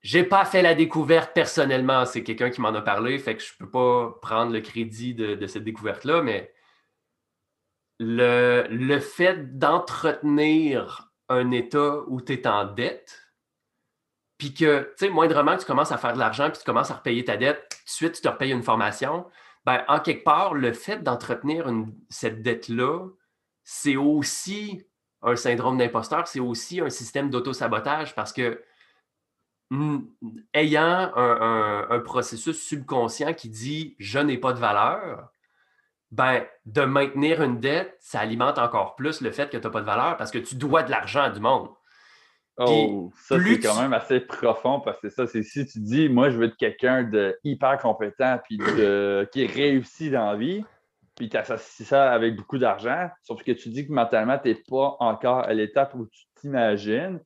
j'ai pas fait la découverte personnellement, c'est quelqu'un qui m'en a parlé, fait que je peux pas prendre le crédit de, de cette découverte-là, mais le, fait d'entretenir un état où tu es en dette, puis que, tu sais, moindrement que tu commences à faire de l'argent, puis tu commences à repayer ta dette, tout de suite, tu te repayes une formation, ben, en quelque part, le fait d'entretenir cette dette-là, c'est aussi un syndrome d'imposteur, c'est aussi un système d'auto-sabotage parce que ayant un, processus subconscient qui dit je n'ai pas de valeur, ben, de maintenir une dette, ça alimente encore plus le fait que tu n'as pas de valeur parce que tu dois de l'argent à du monde. Oh, ça, c'est quand même assez profond parce que ça, c'est si tu dis, moi, je veux être quelqu'un de hyper compétent puis qui réussit dans la vie, puis tu associes ça avec beaucoup d'argent, sauf que tu dis que mentalement, tu n'es pas encore à l'étape où tu t'imagines,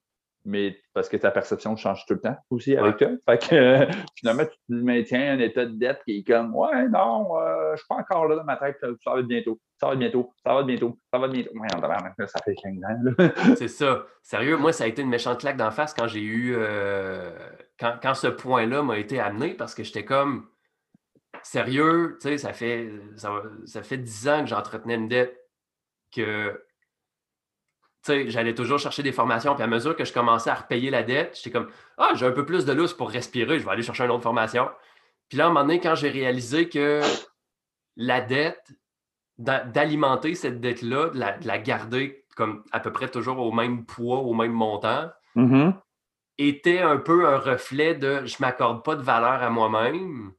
mais parce que ta perception change tout le temps aussi avec toi. Fait que euh, finalement, tu maintiens un état de dette qui est comme Ouais, non, euh, je ne suis pas encore là dans ma tête, ça va être bientôt, ça va être bientôt, ça va être bientôt, ça va être bientôt. Ouais, ça fait 15 ans. C'est ça. Sérieux, moi, ça a été une méchante claque d'en face quand j'ai eu euh, quand, quand, ce point-là m'a été amené parce que j'étais comme sérieux, tu sais, ça fait ça, ça fait 10 ans que j'entretenais une dette que j'allais toujours chercher des formations. Puis à mesure que je commençais à repayer la dette, j'étais comme Ah, j'ai un peu plus de lousse pour respirer, je vais aller chercher une autre formation. Puis là, à un moment donné, quand j'ai réalisé que la dette, d'alimenter cette dette-là, de la, garder comme à peu près toujours au même poids, au même montant, mm-hmm. était un peu un reflet de je ne m'accorde pas de valeur à moi-même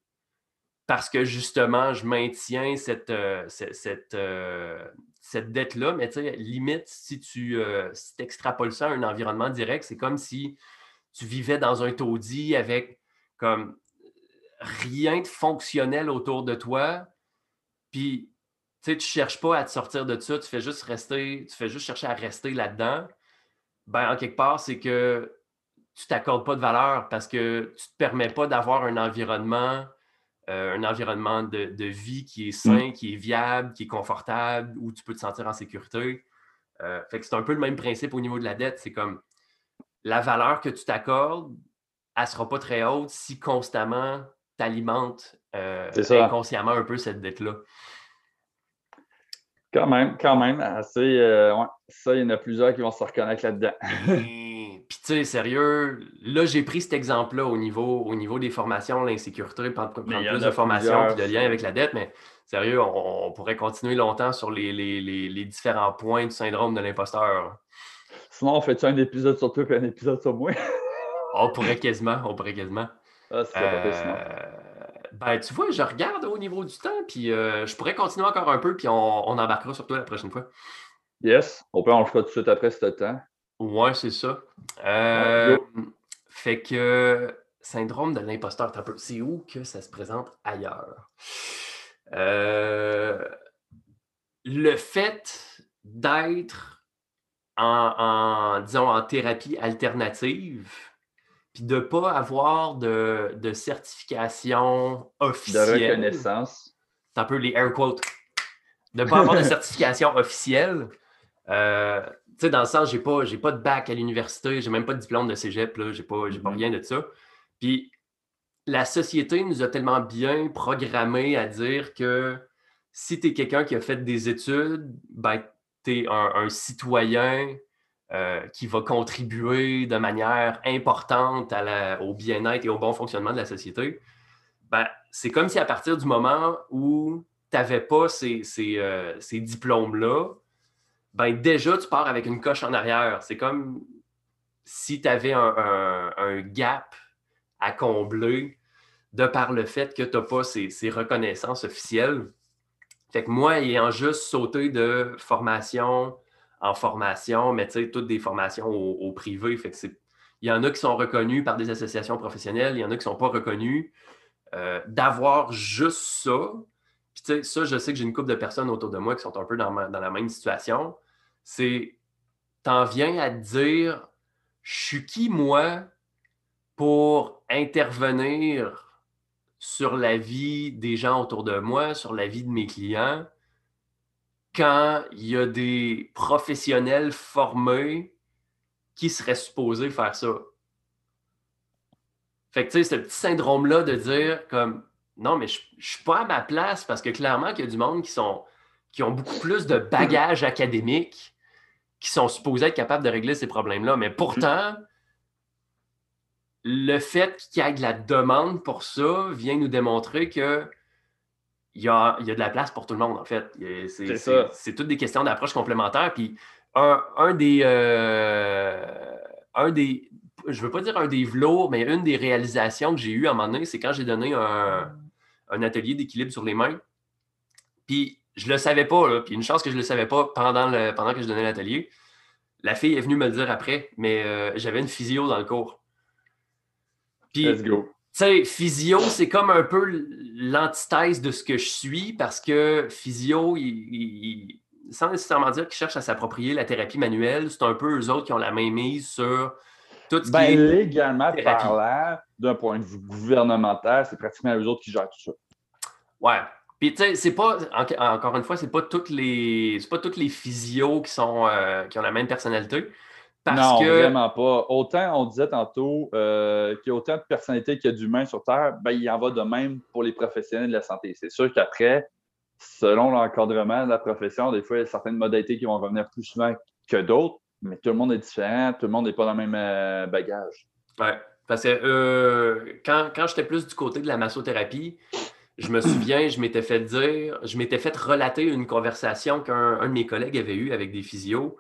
parce que justement, je maintiens cette, euh, cette, euh, cette dette-là, mais limite, si tu euh, extrapoles ça à un environnement direct, c'est comme si tu vivais dans un taudis avec comme rien de fonctionnel autour de toi, puis tu ne cherches pas à te sortir de ça, tu fais juste rester, tu fais juste chercher à rester là-dedans. Ben, en quelque part, c'est que tu t'accordes pas de valeur parce que tu ne te permets pas d'avoir un environnement un environnement de, vie qui est sain, mm. qui est viable, qui est confortable, où tu peux te sentir en sécurité. Euh, fait que c'est un peu le même principe au niveau de la dette. C'est comme la valeur que tu t'accordes, elle ne sera pas très haute si constamment tu alimentes euh, inconsciemment un peu cette dette-là. Quand même, quand même. Assez, Ça, il y en a plusieurs qui vont se reconnaître là-dedans. Puis, tu sais, sérieux, là, j'ai pris cet exemple-là au niveau, au niveau des formations, l'insécurité, prendre, plus de formations et de liens avec la dette, mais sérieux, on, pourrait continuer longtemps sur les, différents points du syndrome de l'imposteur. Sinon, on fait un épisode sur toi et un épisode sur moi? on pourrait quasiment, on pourrait quasiment. Ah, c'est euh, ben, tu vois, je regarde au niveau du temps, puis euh, je pourrais continuer encore un peu, puis on, on embarquera sur toi la prochaine fois. Yes, on peut en le fera tout de suite après tu temps. Ouais, c'est ça. Euh, Fait que syndrome de l'imposteur, c'est où que ça se présente ailleurs? Euh, le fait d'être en, disons, en thérapie alternative, puis de ne pas avoir de, de, certification officielle. De reconnaissance. C'est un peu les air quotes. De ne pas avoir de certification officielle. Euh, sais, dans le sens, j'ai pas, pas de bac à l'université, j'ai même pas de diplôme de cégep, là, j'ai pas, pas mm-hmm. rien de ça. Puis la société nous a tellement bien programmé à dire que si tu es quelqu'un qui a fait des études, ben, tu es un, citoyen euh, qui va contribuer de manière importante au bien-être et au bon fonctionnement de la société. Ben, c'est comme si à partir du moment où tu n'avais pas ces, euh, ces, diplômes-là, ben déjà tu pars avec une coche en arrière. C'est comme si tu avais un, gap à combler de par le fait que tu n'as pas ces, reconnaissances officielles. Fait que moi, ayant juste sauté de formation en formation, mais tu sais, toutes des formations au, privé, fait que il y en a qui sont reconnus par des associations professionnelles, il y en a qui ne sont pas reconnus. Euh, d'avoir juste ça, puis ça, je sais que j'ai une couple de personnes autour de moi qui sont un peu dans la même situation, c'est, t'en viens à te dire, je suis qui moi pour intervenir sur la vie des gens autour de moi, sur la vie de mes clients, quand il y a des professionnels formés qui seraient supposés faire ça? Fait que, tu sais, ce petit syndrome-là de dire comme non, mais je ne suis pas à ma place parce que clairement qu'il y a du monde qui, sont, qui ont beaucoup plus de bagages académiques qui sont supposés être capables de régler ces problèmes-là. Mais pourtant, le fait qu'il y ait de la demande pour ça vient nous démontrer que il y a, de la place pour tout le monde, en fait. C'est toutes des questions d'approche complémentaire. Puis un, des, euh, un des, je veux pas dire un des velours, mais une des réalisations que j'ai eues à un moment donné, c'est quand j'ai donné un, atelier d'équilibre sur les mains. Puis je le savais pas, puis une chance que je le savais pas pendant, le, pendant que je donnais l'atelier. La fille est venue me le dire après, mais euh, j'avais une physio dans le cours. Let's go. Tu sais, physio, c'est comme un peu l'antithèse de ce que je suis parce que physio, il, sans nécessairement dire qu'ils cherchent à s'approprier la thérapie manuelle, c'est un peu eux autres qui ont la main mise sur tout ce qui ben, est légalement parlant, d'un point de vue gouvernemental, c'est pratiquement eux autres qui gèrent tout ça. Ouais. Puis tu sais, c'est pas encore une fois, c'est pas toutes les pas toutes les physios qui sont euh, qui ont la même personnalité non, vraiment pas. Autant on disait tantôt euh, qu'il y a autant de personnalités qu'il y a d'humains sur Terre, ben, il en va de même pour les professionnels de la santé. C'est sûr qu'après, selon l'encadrement de la profession, des fois, il y a certaines modalités qui vont revenir plus souvent que d'autres, mais tout le monde est différent, tout le monde n'est pas dans le même euh, bagage. Oui, parce que quand, quand j'étais plus du côté de la massothérapie, je me souviens, je m'étais fait dire, je m'étais fait relater une conversation qu'un de mes collègues avait eue avec des physios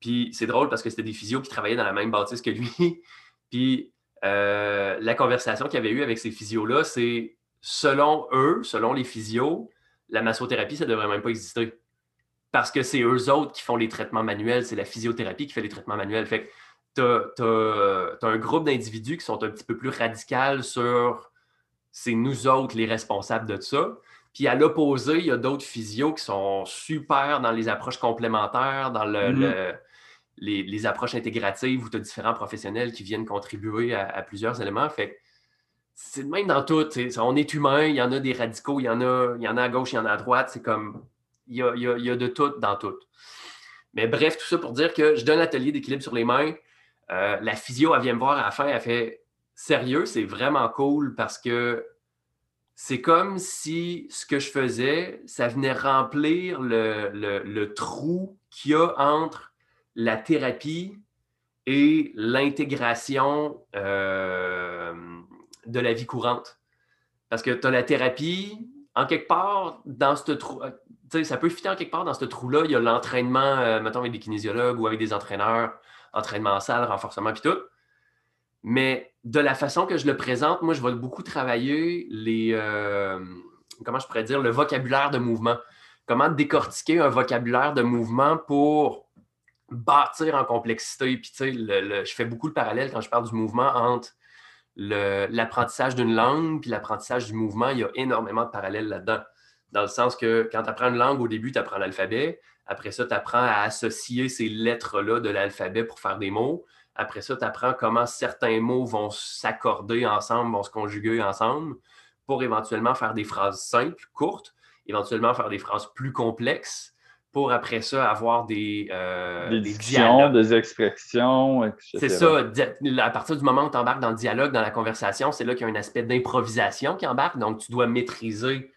puis c'est drôle parce que c'était des physios qui travaillaient dans la même bâtisse que lui. Puis euh, la conversation qu'il avait eue avec ces physios-là, c'est selon eux, selon les physios, la massothérapie, ça ne devrait même pas exister. Parce que c'est eux autres qui font les traitements manuels, c'est la physiothérapie qui fait les traitements manuels. Fait que tu as, un groupe d'individus qui sont un petit peu plus radicaux sur c'est nous autres les responsables de ça. Puis à l'opposé, il y a d'autres physios qui sont super dans les approches complémentaires, dans le, mm-hmm les, approches intégratives où tu as différents professionnels qui viennent contribuer à, plusieurs éléments. Fait c'est même dans tout. On est humain, il y en a des radicaux, il y en a, il y en a à gauche, il y en a à droite. C'est comme il y, a, de tout dans tout. Mais bref, tout ça pour dire que je donne l'atelier d'équilibre sur les mains. Euh, la physio, elle vient me voir à la fin, elle fait sérieux, c'est vraiment cool parce que c'est comme si ce que je faisais, ça venait remplir le, trou qu'il y a entre la thérapie et l'intégration euh, de la vie courante. Parce que tu as la thérapie, en quelque part, dans ce trou, euh, ça peut fitter en quelque part dans ce trou-là. Il y a l'entraînement, euh, mettons, avec des kinésiologues ou avec des entraîneurs, entraînement en salle, renforcement, puis tout. Mais de la façon que je le présente, moi, je vais beaucoup travailler les, comment je pourrais dire, le vocabulaire de mouvement. Comment décortiquer un vocabulaire de mouvement pour bâtir en complexité. Puis, tu sais, je fais beaucoup le parallèle quand je parle du mouvement entre l'apprentissage d'une langue puis l'apprentissage du mouvement. Il y a énormément de parallèles là-dedans. Dans le sens que quand tu apprends une langue, au début, tu apprends l'alphabet. Après ça, tu apprends à associer ces lettres-là de l'alphabet pour faire des mots. Après ça, tu apprends comment certains mots vont s'accorder ensemble, vont se conjuguer ensemble pour éventuellement faire des phrases simples, courtes, éventuellement faire des phrases plus complexes pour après ça avoir des, euh, des, dialogues. des expressions, etc. C'est ça. À partir du moment où tu embarques dans le dialogue, dans la conversation, c'est là qu'il y a un aspect d'improvisation qui embarque. Donc, tu dois maîtriser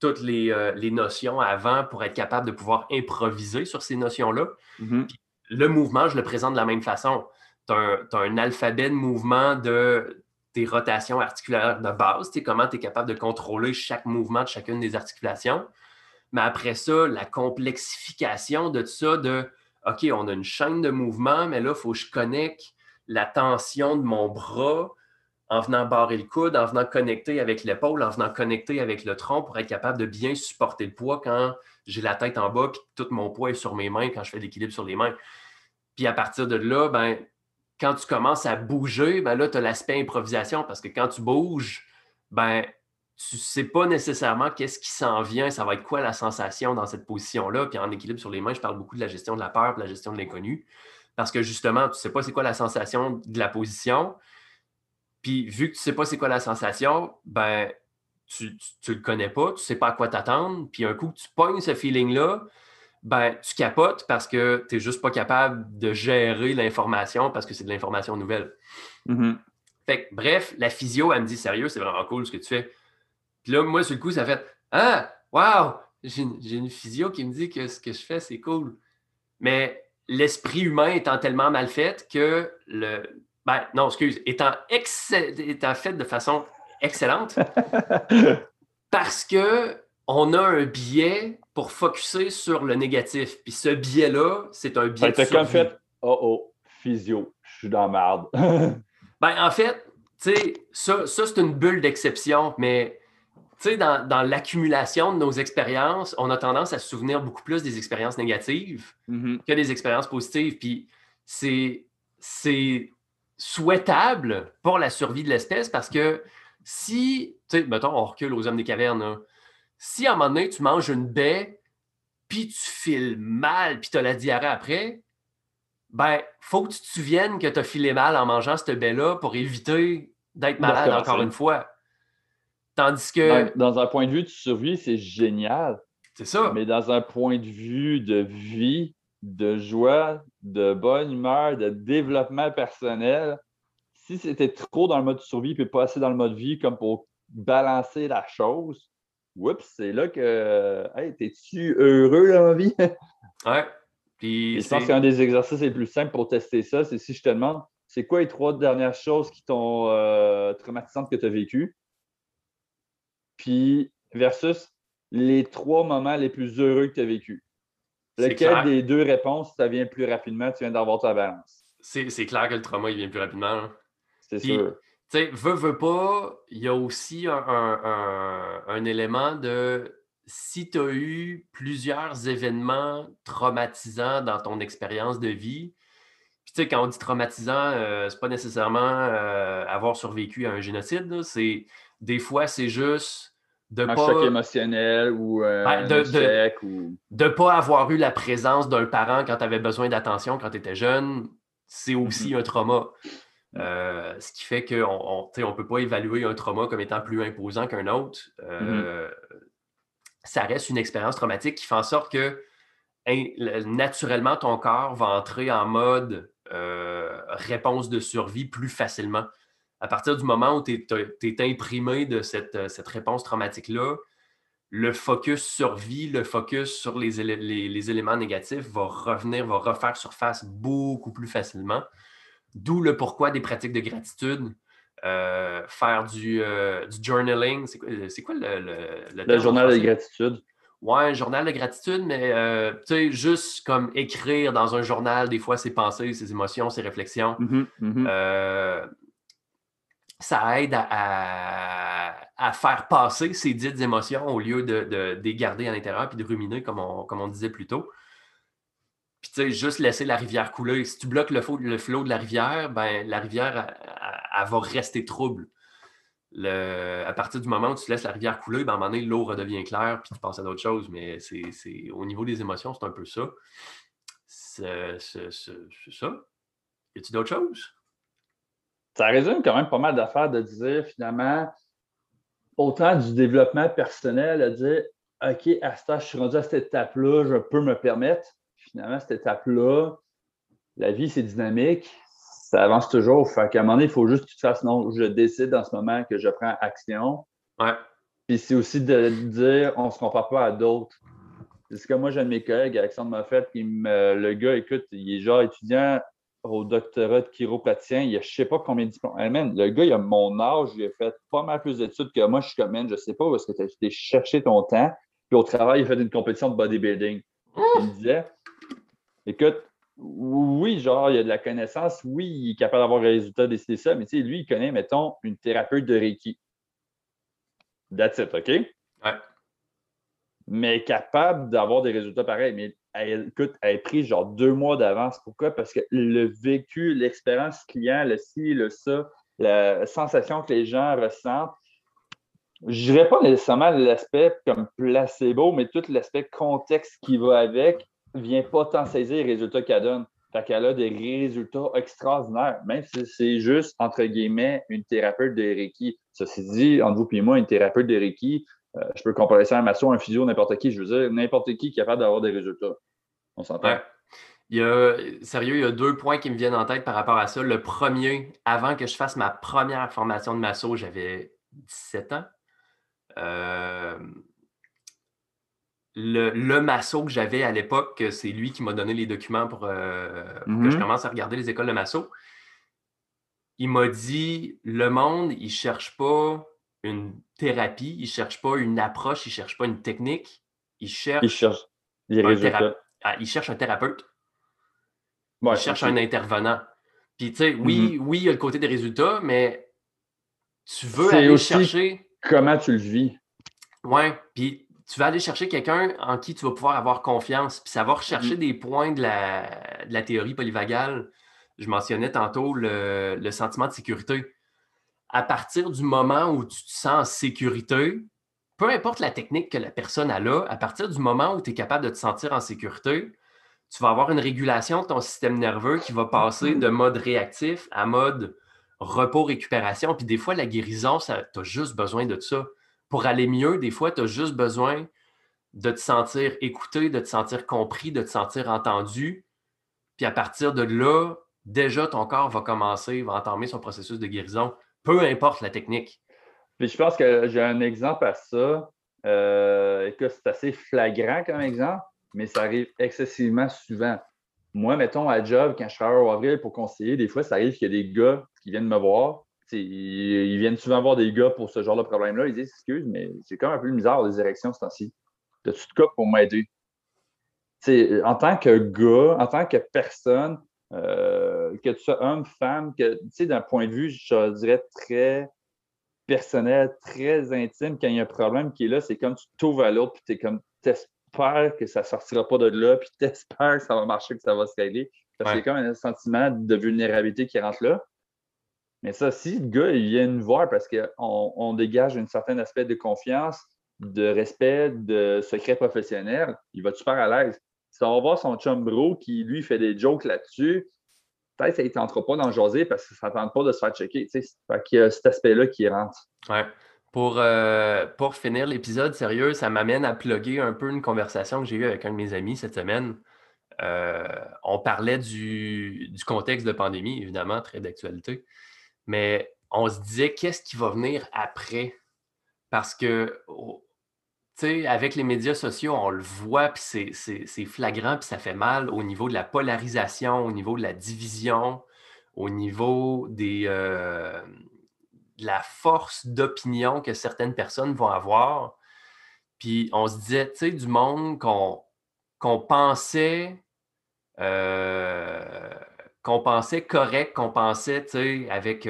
toutes les, euh, notions avant pour être capable de pouvoir improviser sur ces notions-là. Mm-hmm. Le mouvement, je le présente de la même façon. Tu as, un alphabet de mouvement de tes rotations articulaires de base, comment tu es capable de contrôler chaque mouvement de chacune des articulations. Mais après ça, la complexification de ça, de OK, on a une chaîne de mouvements, mais là, il faut que je connecte la tension de mon bras en venant barrer le coude, en venant connecter avec l'épaule, en venant connecter avec le tronc pour être capable de bien supporter le poids quand j'ai la tête en bas et tout mon poids est sur mes mains quand je fais l'équilibre sur les mains. Puis à partir de là, ben, quand tu commences à bouger, ben là, tu as l'aspect improvisation parce que quand tu bouges, ben, tu ne sais pas nécessairement qu'est-ce qui s'en vient, ça va être quoi la sensation dans cette position-là? Puis en équilibre sur les mains, je parle beaucoup de la gestion de la peur, de la gestion de l'inconnu. Parce que justement, tu ne sais pas c'est quoi la sensation de la position. Puis vu que tu ne sais pas c'est quoi la sensation, ben tu ne le connais pas, tu ne sais pas à quoi t'attendre. Puis un coup tu pognes ce feeling-là, ben tu capotes parce que tu n'es juste pas capable de gérer l'information parce que c'est de l'information nouvelle. Mm-hmm. Fait bref, la physio, elle me dit sérieux, c'est vraiment cool ce que tu fais. Puis là, moi, sur le coup, ça fait Ah, wow, j'ai une, physio qui me dit que ce que je fais, c'est cool. Mais l'esprit humain étant tellement mal fait que le. Ben, non, excuse, étant, étant fait de façon excellente, parce que on a un biais pour focuser sur le négatif. Puis ce biais-là, c'est un biais. Tu comme fait, oh oh, physio, je suis dans merde. ben, en fait, tu sais, ça, ça c'est une bulle d'exception, mais tu sais, dans, l'accumulation de nos expériences, on a tendance à se souvenir beaucoup plus des expériences négatives mm-hmm. que des expériences positives. Puis c'est, souhaitable pour la survie de l'espèce parce que si, tu sais, mettons, on recule aux hommes des cavernes, si à un moment donné, tu manges une baie, puis tu files mal, puis tu as la diarrhée après, ben, faut que tu te souviennes que tu as filé mal en mangeant cette baie-là pour éviter d'être malade encore une fois. Tandis que. Dans, un point de vue de survie, c'est génial. C'est ça. Mais dans un point de vue de vie, de joie, de bonne humeur, de développement personnel, si c'était trop dans le mode survie et pas assez dans le mode vie comme pour balancer la chose, oups, c'est là que. Hey, t'es-tu heureux dans la vie? ouais. Puis je pense qu'un des exercices les plus simples pour tester ça, c'est si je te demande c'est quoi les trois dernières choses qui t'ont euh, traumatisantes que tu as vécues? puis versus les trois moments les plus heureux que tu as vécu. Lequel des deux réponses, ça vient plus rapidement, tu viens d'avoir ta balance? C'est clair que le trauma, il vient plus rapidement. Hein. C'est sûr. Tu sais, veux, veux pas, il y a aussi un, élément de si tu as eu plusieurs événements traumatisants dans ton expérience de vie, puis tu sais, quand on dit traumatisant, euh, c'est pas nécessairement euh, avoir survécu à un génocide, c'est des fois, c'est juste de un pas... choc émotionnel ou euh, ben, de, ou... de pas avoir eu la présence d'un parent quand tu avais besoin d'attention quand tu étais jeune, c'est aussi mm-hmm. un trauma. Euh, ce qui fait qu'on ne peut pas évaluer un trauma comme étant plus imposant qu'un autre. Euh, mm-hmm. Ça reste une expérience traumatique qui fait en sorte que naturellement, ton corps va entrer en mode réponse de survie plus facilement à partir du moment où tu es, imprimé de cette, cette réponse traumatique-là, le focus sur vie, le focus sur les, les, éléments négatifs va revenir, va refaire surface beaucoup plus facilement. D'où le pourquoi des pratiques de gratitude. Euh, faire du, euh, du journaling, c'est quoi, le, le, le journal de gratitude? Ouais, un journal de gratitude, mais euh, tu sais, juste comme écrire dans un journal, des fois, ses pensées, ses émotions, ses réflexions. Mm-hmm, mm-hmm ça aide à, faire passer ces dites émotions au lieu de, les garder à l'intérieur puis de ruminer, comme on, comme on disait plus tôt. Puis, tu sais, juste laisser la rivière couler. Si tu bloques le, flot, le flot de la rivière, ben, la rivière, elle, va rester trouble. Le, à partir du moment où tu laisses la rivière couler, ben, à un moment donné, l'eau redevient claire, puis tu passes à d'autres choses. Mais c'est, au niveau des émotions, c'est un peu ça. C'est, ça. Y a-t-il d'autres choses? Ça résume quand même pas mal d'affaires de dire finalement, autant du développement personnel, de dire OK, à ce je suis rendu à cette étape-là, je peux me permettre. Finalement, cette étape-là, la vie, c'est dynamique, ça avance toujours. Fait qu'à un moment donné, il faut juste que tu te fasses non, je décide en ce moment que je prends action. Ouais. Puis c'est aussi de dire on ne se compare pas à d'autres. C'est comme moi, j'ai un de mes collègues, Alexandre Moffett, qui me, le gars, écoute, il est genre étudiant au doctorat de chiropraticien, il a je ne sais pas combien de diplômes. le gars, il a mon âge, il a fait pas mal plus d'études que moi. Je suis comme, je ne sais pas où est-ce que tu as été chercher ton temps. Puis au travail, il a fait une compétition de bodybuilding. Il me disait, écoute, oui, genre, il y a de la connaissance, oui, il est capable d'avoir un résultat, décider ça, mais tu sais, lui, il connaît, mettons, une thérapeute de Reiki. That's it, OK? Ouais. Mais capable d'avoir des résultats pareils. Mais elle, écoute, elle est prise genre deux mois d'avance. Pourquoi? Parce que le vécu, l'expérience client, le ci, le ça, la sensation que les gens ressentent, je dirais pas nécessairement l'aspect comme placebo, mais tout l'aspect contexte qui va avec vient pas tant saisir les résultats qu'elle donne. Fait qu'elle a des résultats extraordinaires, même si c'est juste, entre guillemets, une thérapeute de Reiki. Ceci dit, entre vous et moi, une thérapeute de Reiki, euh, je peux comparer ça à un maçon, un physio, n'importe qui. Je veux dire, n'importe qui qui est capable d'avoir des résultats. On s'entend? Il y a, sérieux, il y a deux points qui me viennent en tête par rapport à ça. Le premier, avant que je fasse ma première formation de masso, j'avais 17 ans. Euh, le, le masso que j'avais à l'époque, c'est lui qui m'a donné les documents pour, euh, que je mm-hmm. commence à regarder les écoles de masso. Il m'a dit le monde, il ne cherche pas une thérapie, il ne cherche pas une approche, il ne cherche pas une technique, il cherche, il cherche un, ah, il cherche un thérapeute. il cherche un intervenant. Puis, tu sais, oui, mm-hmm. oui, il y a le côté des résultats, mais tu veux aller chercher. Comment tu le vis? Oui, puis tu vas aller chercher quelqu'un en qui tu vas pouvoir avoir confiance. Puis ça va rechercher mm-hmm. des points de la, de la, théorie polyvagale. Je mentionnais tantôt le, le sentiment de sécurité à partir du moment où tu te sens en sécurité, peu importe la technique que la personne a là, à partir du moment où tu es capable de te sentir en sécurité, tu vas avoir une régulation de ton système nerveux qui va passer de mode réactif à mode repos-récupération. Puis des fois, la guérison, tu as juste besoin de ça. Pour aller mieux, des fois, tu as juste besoin de te sentir écouté, de te sentir compris, de te sentir entendu. Puis à partir de là, déjà, ton corps va commencer, va entamer son processus de guérison peu importe la technique. Puis je pense que j'ai un exemple à ça. Euh, que c'est assez flagrant comme exemple, mais ça arrive excessivement souvent. Moi, mettons, à job, quand je travaille au avril pour conseiller, des fois, ça arrive qu'il y a des gars qui viennent me voir. Ils, viennent souvent voir des gars pour ce genre de problème-là. Ils disent Excuse, mais c'est quand même un peu bizarre les érections ce temps-ci. As-tu de cas pour m'aider? En tant que gars, en tant que personne, euh, que tu sois homme, femme, que, tu sais, d'un point de vue, je dirais, très personnel, très intime, quand il y a un problème qui est là, c'est comme tu t'ouvres à l'autre, puis tu es comme, t'espères que ça ne sortira pas de là, puis t'espères que ça va marcher, que ça va se régler. Que c'est comme un sentiment de vulnérabilité qui rentre là. Mais ça, si le gars, il vient nous voir parce qu'on on dégage un certain aspect de confiance, de respect, de secret professionnel, il va super à l'aise. Si on va voir son chum bro qui, lui, fait des jokes là-dessus, peut-être ça ne tentera pas d'en jaser parce que ça ne tente pas de se faire checker. Fait qu'il y a cet aspect-là qui rentre. Ouais. Pour, euh, pour finir l'épisode sérieux, ça m'amène à plugger un peu une conversation que j'ai eue avec un de mes amis cette semaine. Euh, on parlait du, du, contexte de pandémie, évidemment, très d'actualité, mais on se disait qu'est-ce qui va venir après? Parce que sais, avec les médias sociaux, on le voit, puis c'est flagrant, puis ça fait mal au niveau de la polarisation, au niveau de la division, au niveau des, euh, de la force d'opinion que certaines personnes vont avoir. Puis on se disait, tu sais, du monde qu'on pensait euh, qu'on pensait correct, qu'on pensait, tu sais, avec...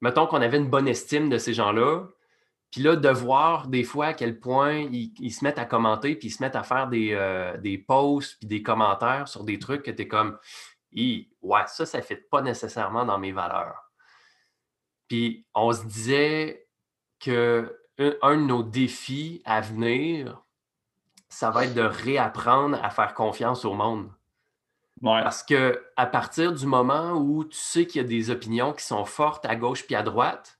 mettons qu'on avait une bonne estime de ces gens-là, Puis là, de voir des fois à quel point ils, se mettent à commenter, puis ils se mettent à faire des, euh, des posts, puis des commentaires sur des trucs que tu es comme, ouais, ça, ça ne fit pas nécessairement dans mes valeurs. Puis on se disait que un, de nos défis à venir, ça va être de réapprendre à faire confiance au monde. Parce que à partir du moment où tu sais qu'il y a des opinions qui sont fortes à gauche puis à droite,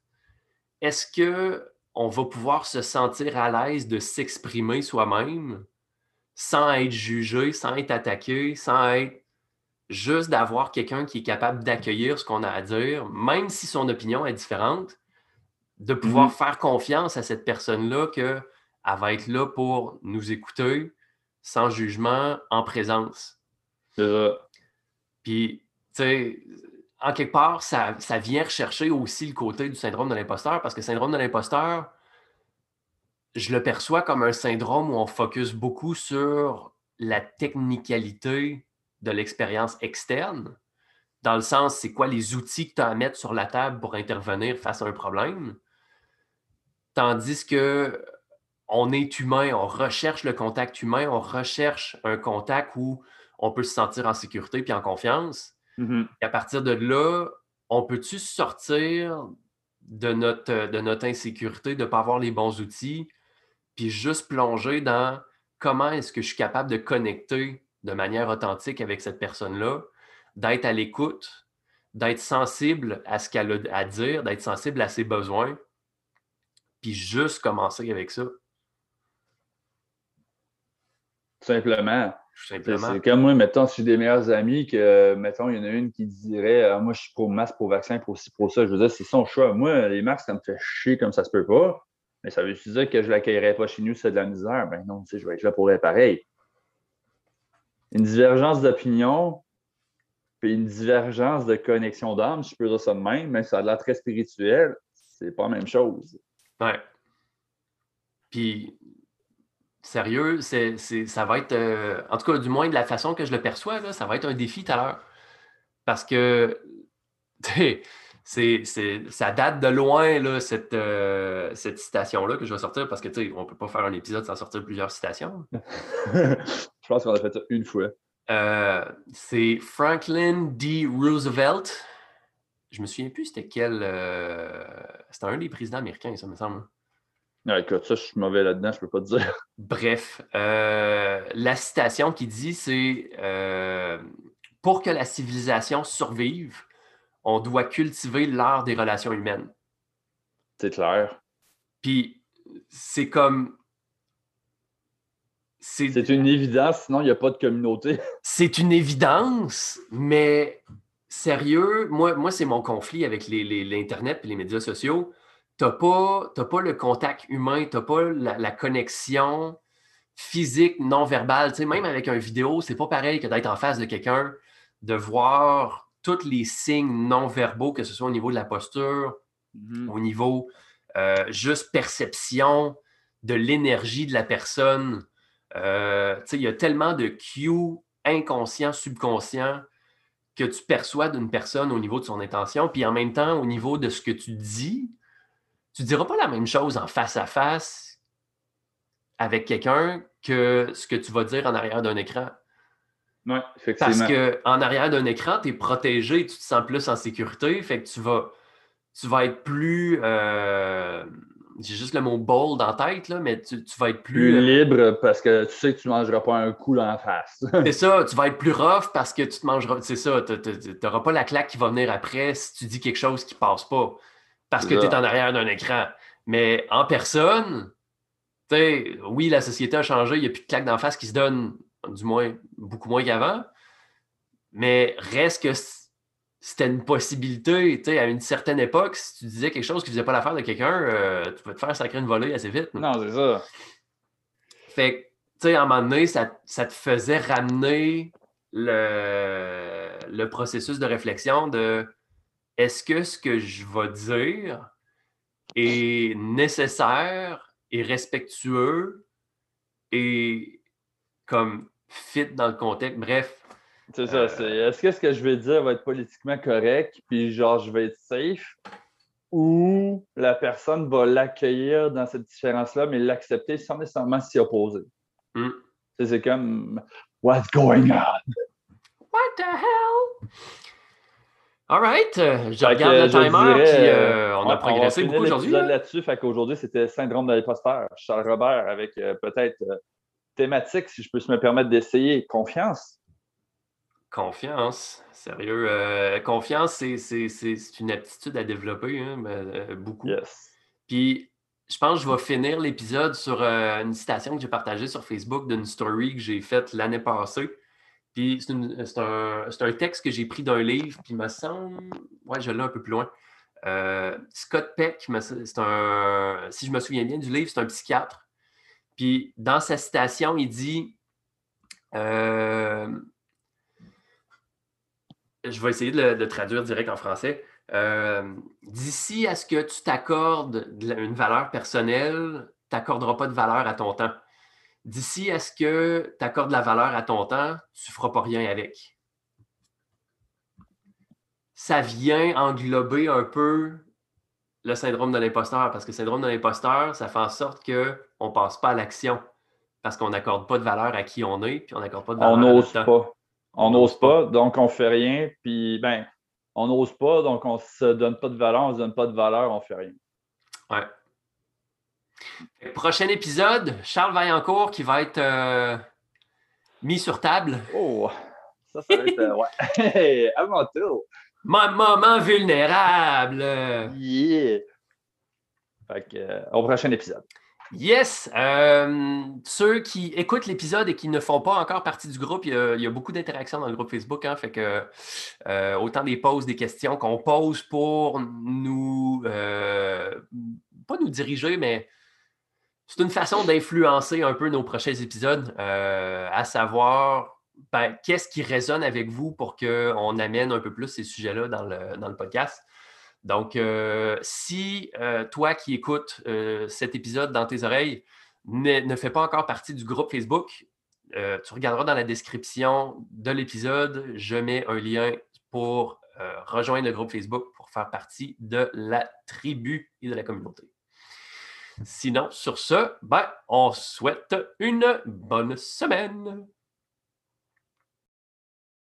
est-ce que on va pouvoir se sentir à l'aise de s'exprimer soi-même sans être jugé, sans être attaqué, sans être juste d'avoir quelqu'un qui est capable d'accueillir ce qu'on a à dire, même si son opinion est différente, de pouvoir mm-hmm. faire confiance à cette personne-là qu'elle va être là pour nous écouter sans jugement, en présence? Ça. Puis, tu sais, en quelque part, ça, vient rechercher aussi le côté du syndrome de l'imposteur, parce que le syndrome de l'imposteur, je le perçois comme un syndrome où on focus beaucoup sur la technicalité de l'expérience externe, dans le sens, c'est quoi les outils que tu as à mettre sur la table pour intervenir face à un problème. Tandis que on est humain, on recherche le contact humain, on recherche un contact où on peut se sentir en sécurité puis en confiance. Et à partir de là, on peut-tu sortir de notre, de notre insécurité de ne pas avoir les bons outils, puis juste plonger dans comment est-ce que je suis capable de connecter de manière authentique avec cette personne-là, d'être à l'écoute, d'être sensible à ce qu'elle a à dire, d'être sensible à ses besoins, puis juste commencer avec ça? Simplement. C'est comme moi, mettons, si j'ai des meilleurs amis que, mettons, il y en a une qui dirait ah, Moi, je suis pour masque, pour vaccin, pour ci, pour ça. Je veux dire, c'est son choix. Moi, les masques, ça me fait chier comme ça se peut pas. Mais ça veut dire que je ne l'accueillerais pas chez nous, c'est de la misère? Ben non, tu sais, je vais être là pour être pareil. Une divergence d'opinion, puis une divergence de connexion d'âme, je peux dire ça de même, mais ça a l'air très spirituel. C'est pas la même chose. Ouais. Puis sérieux, c'est, ça va être, euh, en tout cas, du moins de la façon que je le perçois, ça va être un défi tout à l'heure. Parce que c'est, ça date de loin, là, cette, euh, cette citation-là que je vais sortir, parce que on ne peut pas faire un épisode sans sortir plusieurs citations. je pense qu'on a fait ça une fois. Euh, c'est Franklin D. Roosevelt. Je me souviens plus c'était quel. c'était un des présidents américains, ça me semble. Ah, écoute, ça, je suis mauvais là-dedans, je peux pas te dire. Bref, euh, la citation qui dit, c'est euh, Pour que la civilisation survive, on doit cultiver l'art des relations humaines. C'est clair. Puis, c'est comme. C'est une évidence, sinon il n'y a pas de communauté. c'est une évidence, mais sérieux, moi, moi c'est mon conflit avec l'Internet et les médias sociaux n'as pas, pas, le contact humain, tu n'as pas la, connexion physique, non verbale. Tu sais, même avec un vidéo, c'est pas pareil que d'être en face de quelqu'un, de voir tous les signes non verbaux, que ce soit au niveau de la posture, mm-hmm. au niveau euh, juste perception de l'énergie de la personne. Euh, tu il y a tellement de cues inconscients, subconscients que tu perçois d'une personne au niveau de son intention, puis en même temps, au niveau de ce que tu dis, tu ne diras pas la même chose en face à face avec quelqu'un que ce que tu vas dire en arrière d'un écran. Oui, effectivement. Parce qu'en arrière d'un écran, tu es protégé, tu te sens plus en sécurité, fait que tu vas, tu vas être plus. Euh, j'ai juste le mot bold en tête, là, mais tu, vas être plus. Plus euh, libre parce que tu sais que tu ne mangeras pas un coup dans la face. c'est ça, tu vas être plus rough parce que tu te mangeras. C'est ça, tu n'auras pas la claque qui va venir après si tu dis quelque chose qui ne passe pas parce que tu es en arrière d'un écran. Mais en personne, oui, la société a changé, il n'y a plus de claques d'en face qui se donnent, du moins beaucoup moins qu'avant. Mais reste que c'était une possibilité, tu sais, à une certaine époque, si tu disais quelque chose qui ne faisait pas l'affaire de quelqu'un, euh, tu pouvais te faire sacrer une volée assez vite. Non, c'est ça. Fait que, tu sais, à un moment donné, ça, te faisait ramener le, le processus de réflexion de est-ce que ce que je vais dire est nécessaire et respectueux et comme fit dans le contexte? Bref. C'est ça. Euh, est-ce que ce que je vais dire va être politiquement correct, puis genre je vais être safe? ou la personne va l'accueillir dans cette différence-là, mais l'accepter sans nécessairement s'y opposer? Mm. C'est comme What's going on? What the hell? All right. Euh, je Fait regarde le timer, dirais, puis euh, euh, on a progressé va beaucoup aujourd'hui. là. là-dessus. Fait qu'aujourd'hui, c'était syndrome de l'imposteur. Charles Robert avec euh, peut-être euh, thématique, si je peux me permettre d'essayer, confiance? Confiance, sérieux. confiance, c'est- une aptitude à développer, hein, mais, euh, beaucoup. Yes. Puis, je pense que je vais finir l'épisode sur une citation que j'ai partagée sur Facebook d'une story que j'ai faite l'année passée. Puis, c'est c'est un, un texte que j'ai pris d'un livre, puis il me semble. Ouais, je l'ai un peu plus loin. Euh, Scott Peck, c'est un. Si je me souviens bien du livre, c'est un psychiatre. Puis, dans sa citation, il dit. euh, je vais essayer de le, traduire direct en français. Euh, D'ici à ce que tu t'accordes une valeur personnelle, tu n'accorderas pas de valeur à ton temps. D'ici à ce que tu accordes la valeur à ton temps, tu ne feras pas rien avec. Ça vient englober un peu le syndrome de l'imposteur, parce que le syndrome de l'imposteur, ça fait en sorte qu'on ne passe pas à l'action, parce qu'on n'accorde pas de valeur à qui on est, puis on n'accorde pas de valeur On à notre temps. pas. On n'ose pas, donc on fait rien. Puis, ben, on n'ose pas, donc on se donne pas de valeur, on se donne pas de valeur, on fait rien. Ouais. Prochain épisode, Charles Vaillancourt qui va être euh, mis sur table. Oh, ça, ça va être. euh, ouais. Hey, à mon tour. Mon moment vulnérable. Yeah. Fait que, euh, au prochain épisode. Yes! Euh, ceux qui écoutent l'épisode et qui ne font pas encore partie du groupe, il y a, il y a beaucoup d'interactions dans le groupe Facebook. Hein, fait que euh, autant des poses, des questions qu'on pose pour nous euh, pas nous diriger, mais c'est une façon d'influencer un peu nos prochains épisodes, euh, à savoir ben, qu'est-ce qui résonne avec vous pour qu'on amène un peu plus ces sujets-là dans le, podcast. Donc, euh, si euh, toi qui écoutes cet épisode dans tes oreilles ne, fais pas encore partie du groupe Facebook, tu regarderas dans la description de l'épisode, je mets un lien pour rejoindre le groupe Facebook pour faire partie de la tribu et de la communauté. Sinon, sur ce, ben, on souhaite une bonne semaine.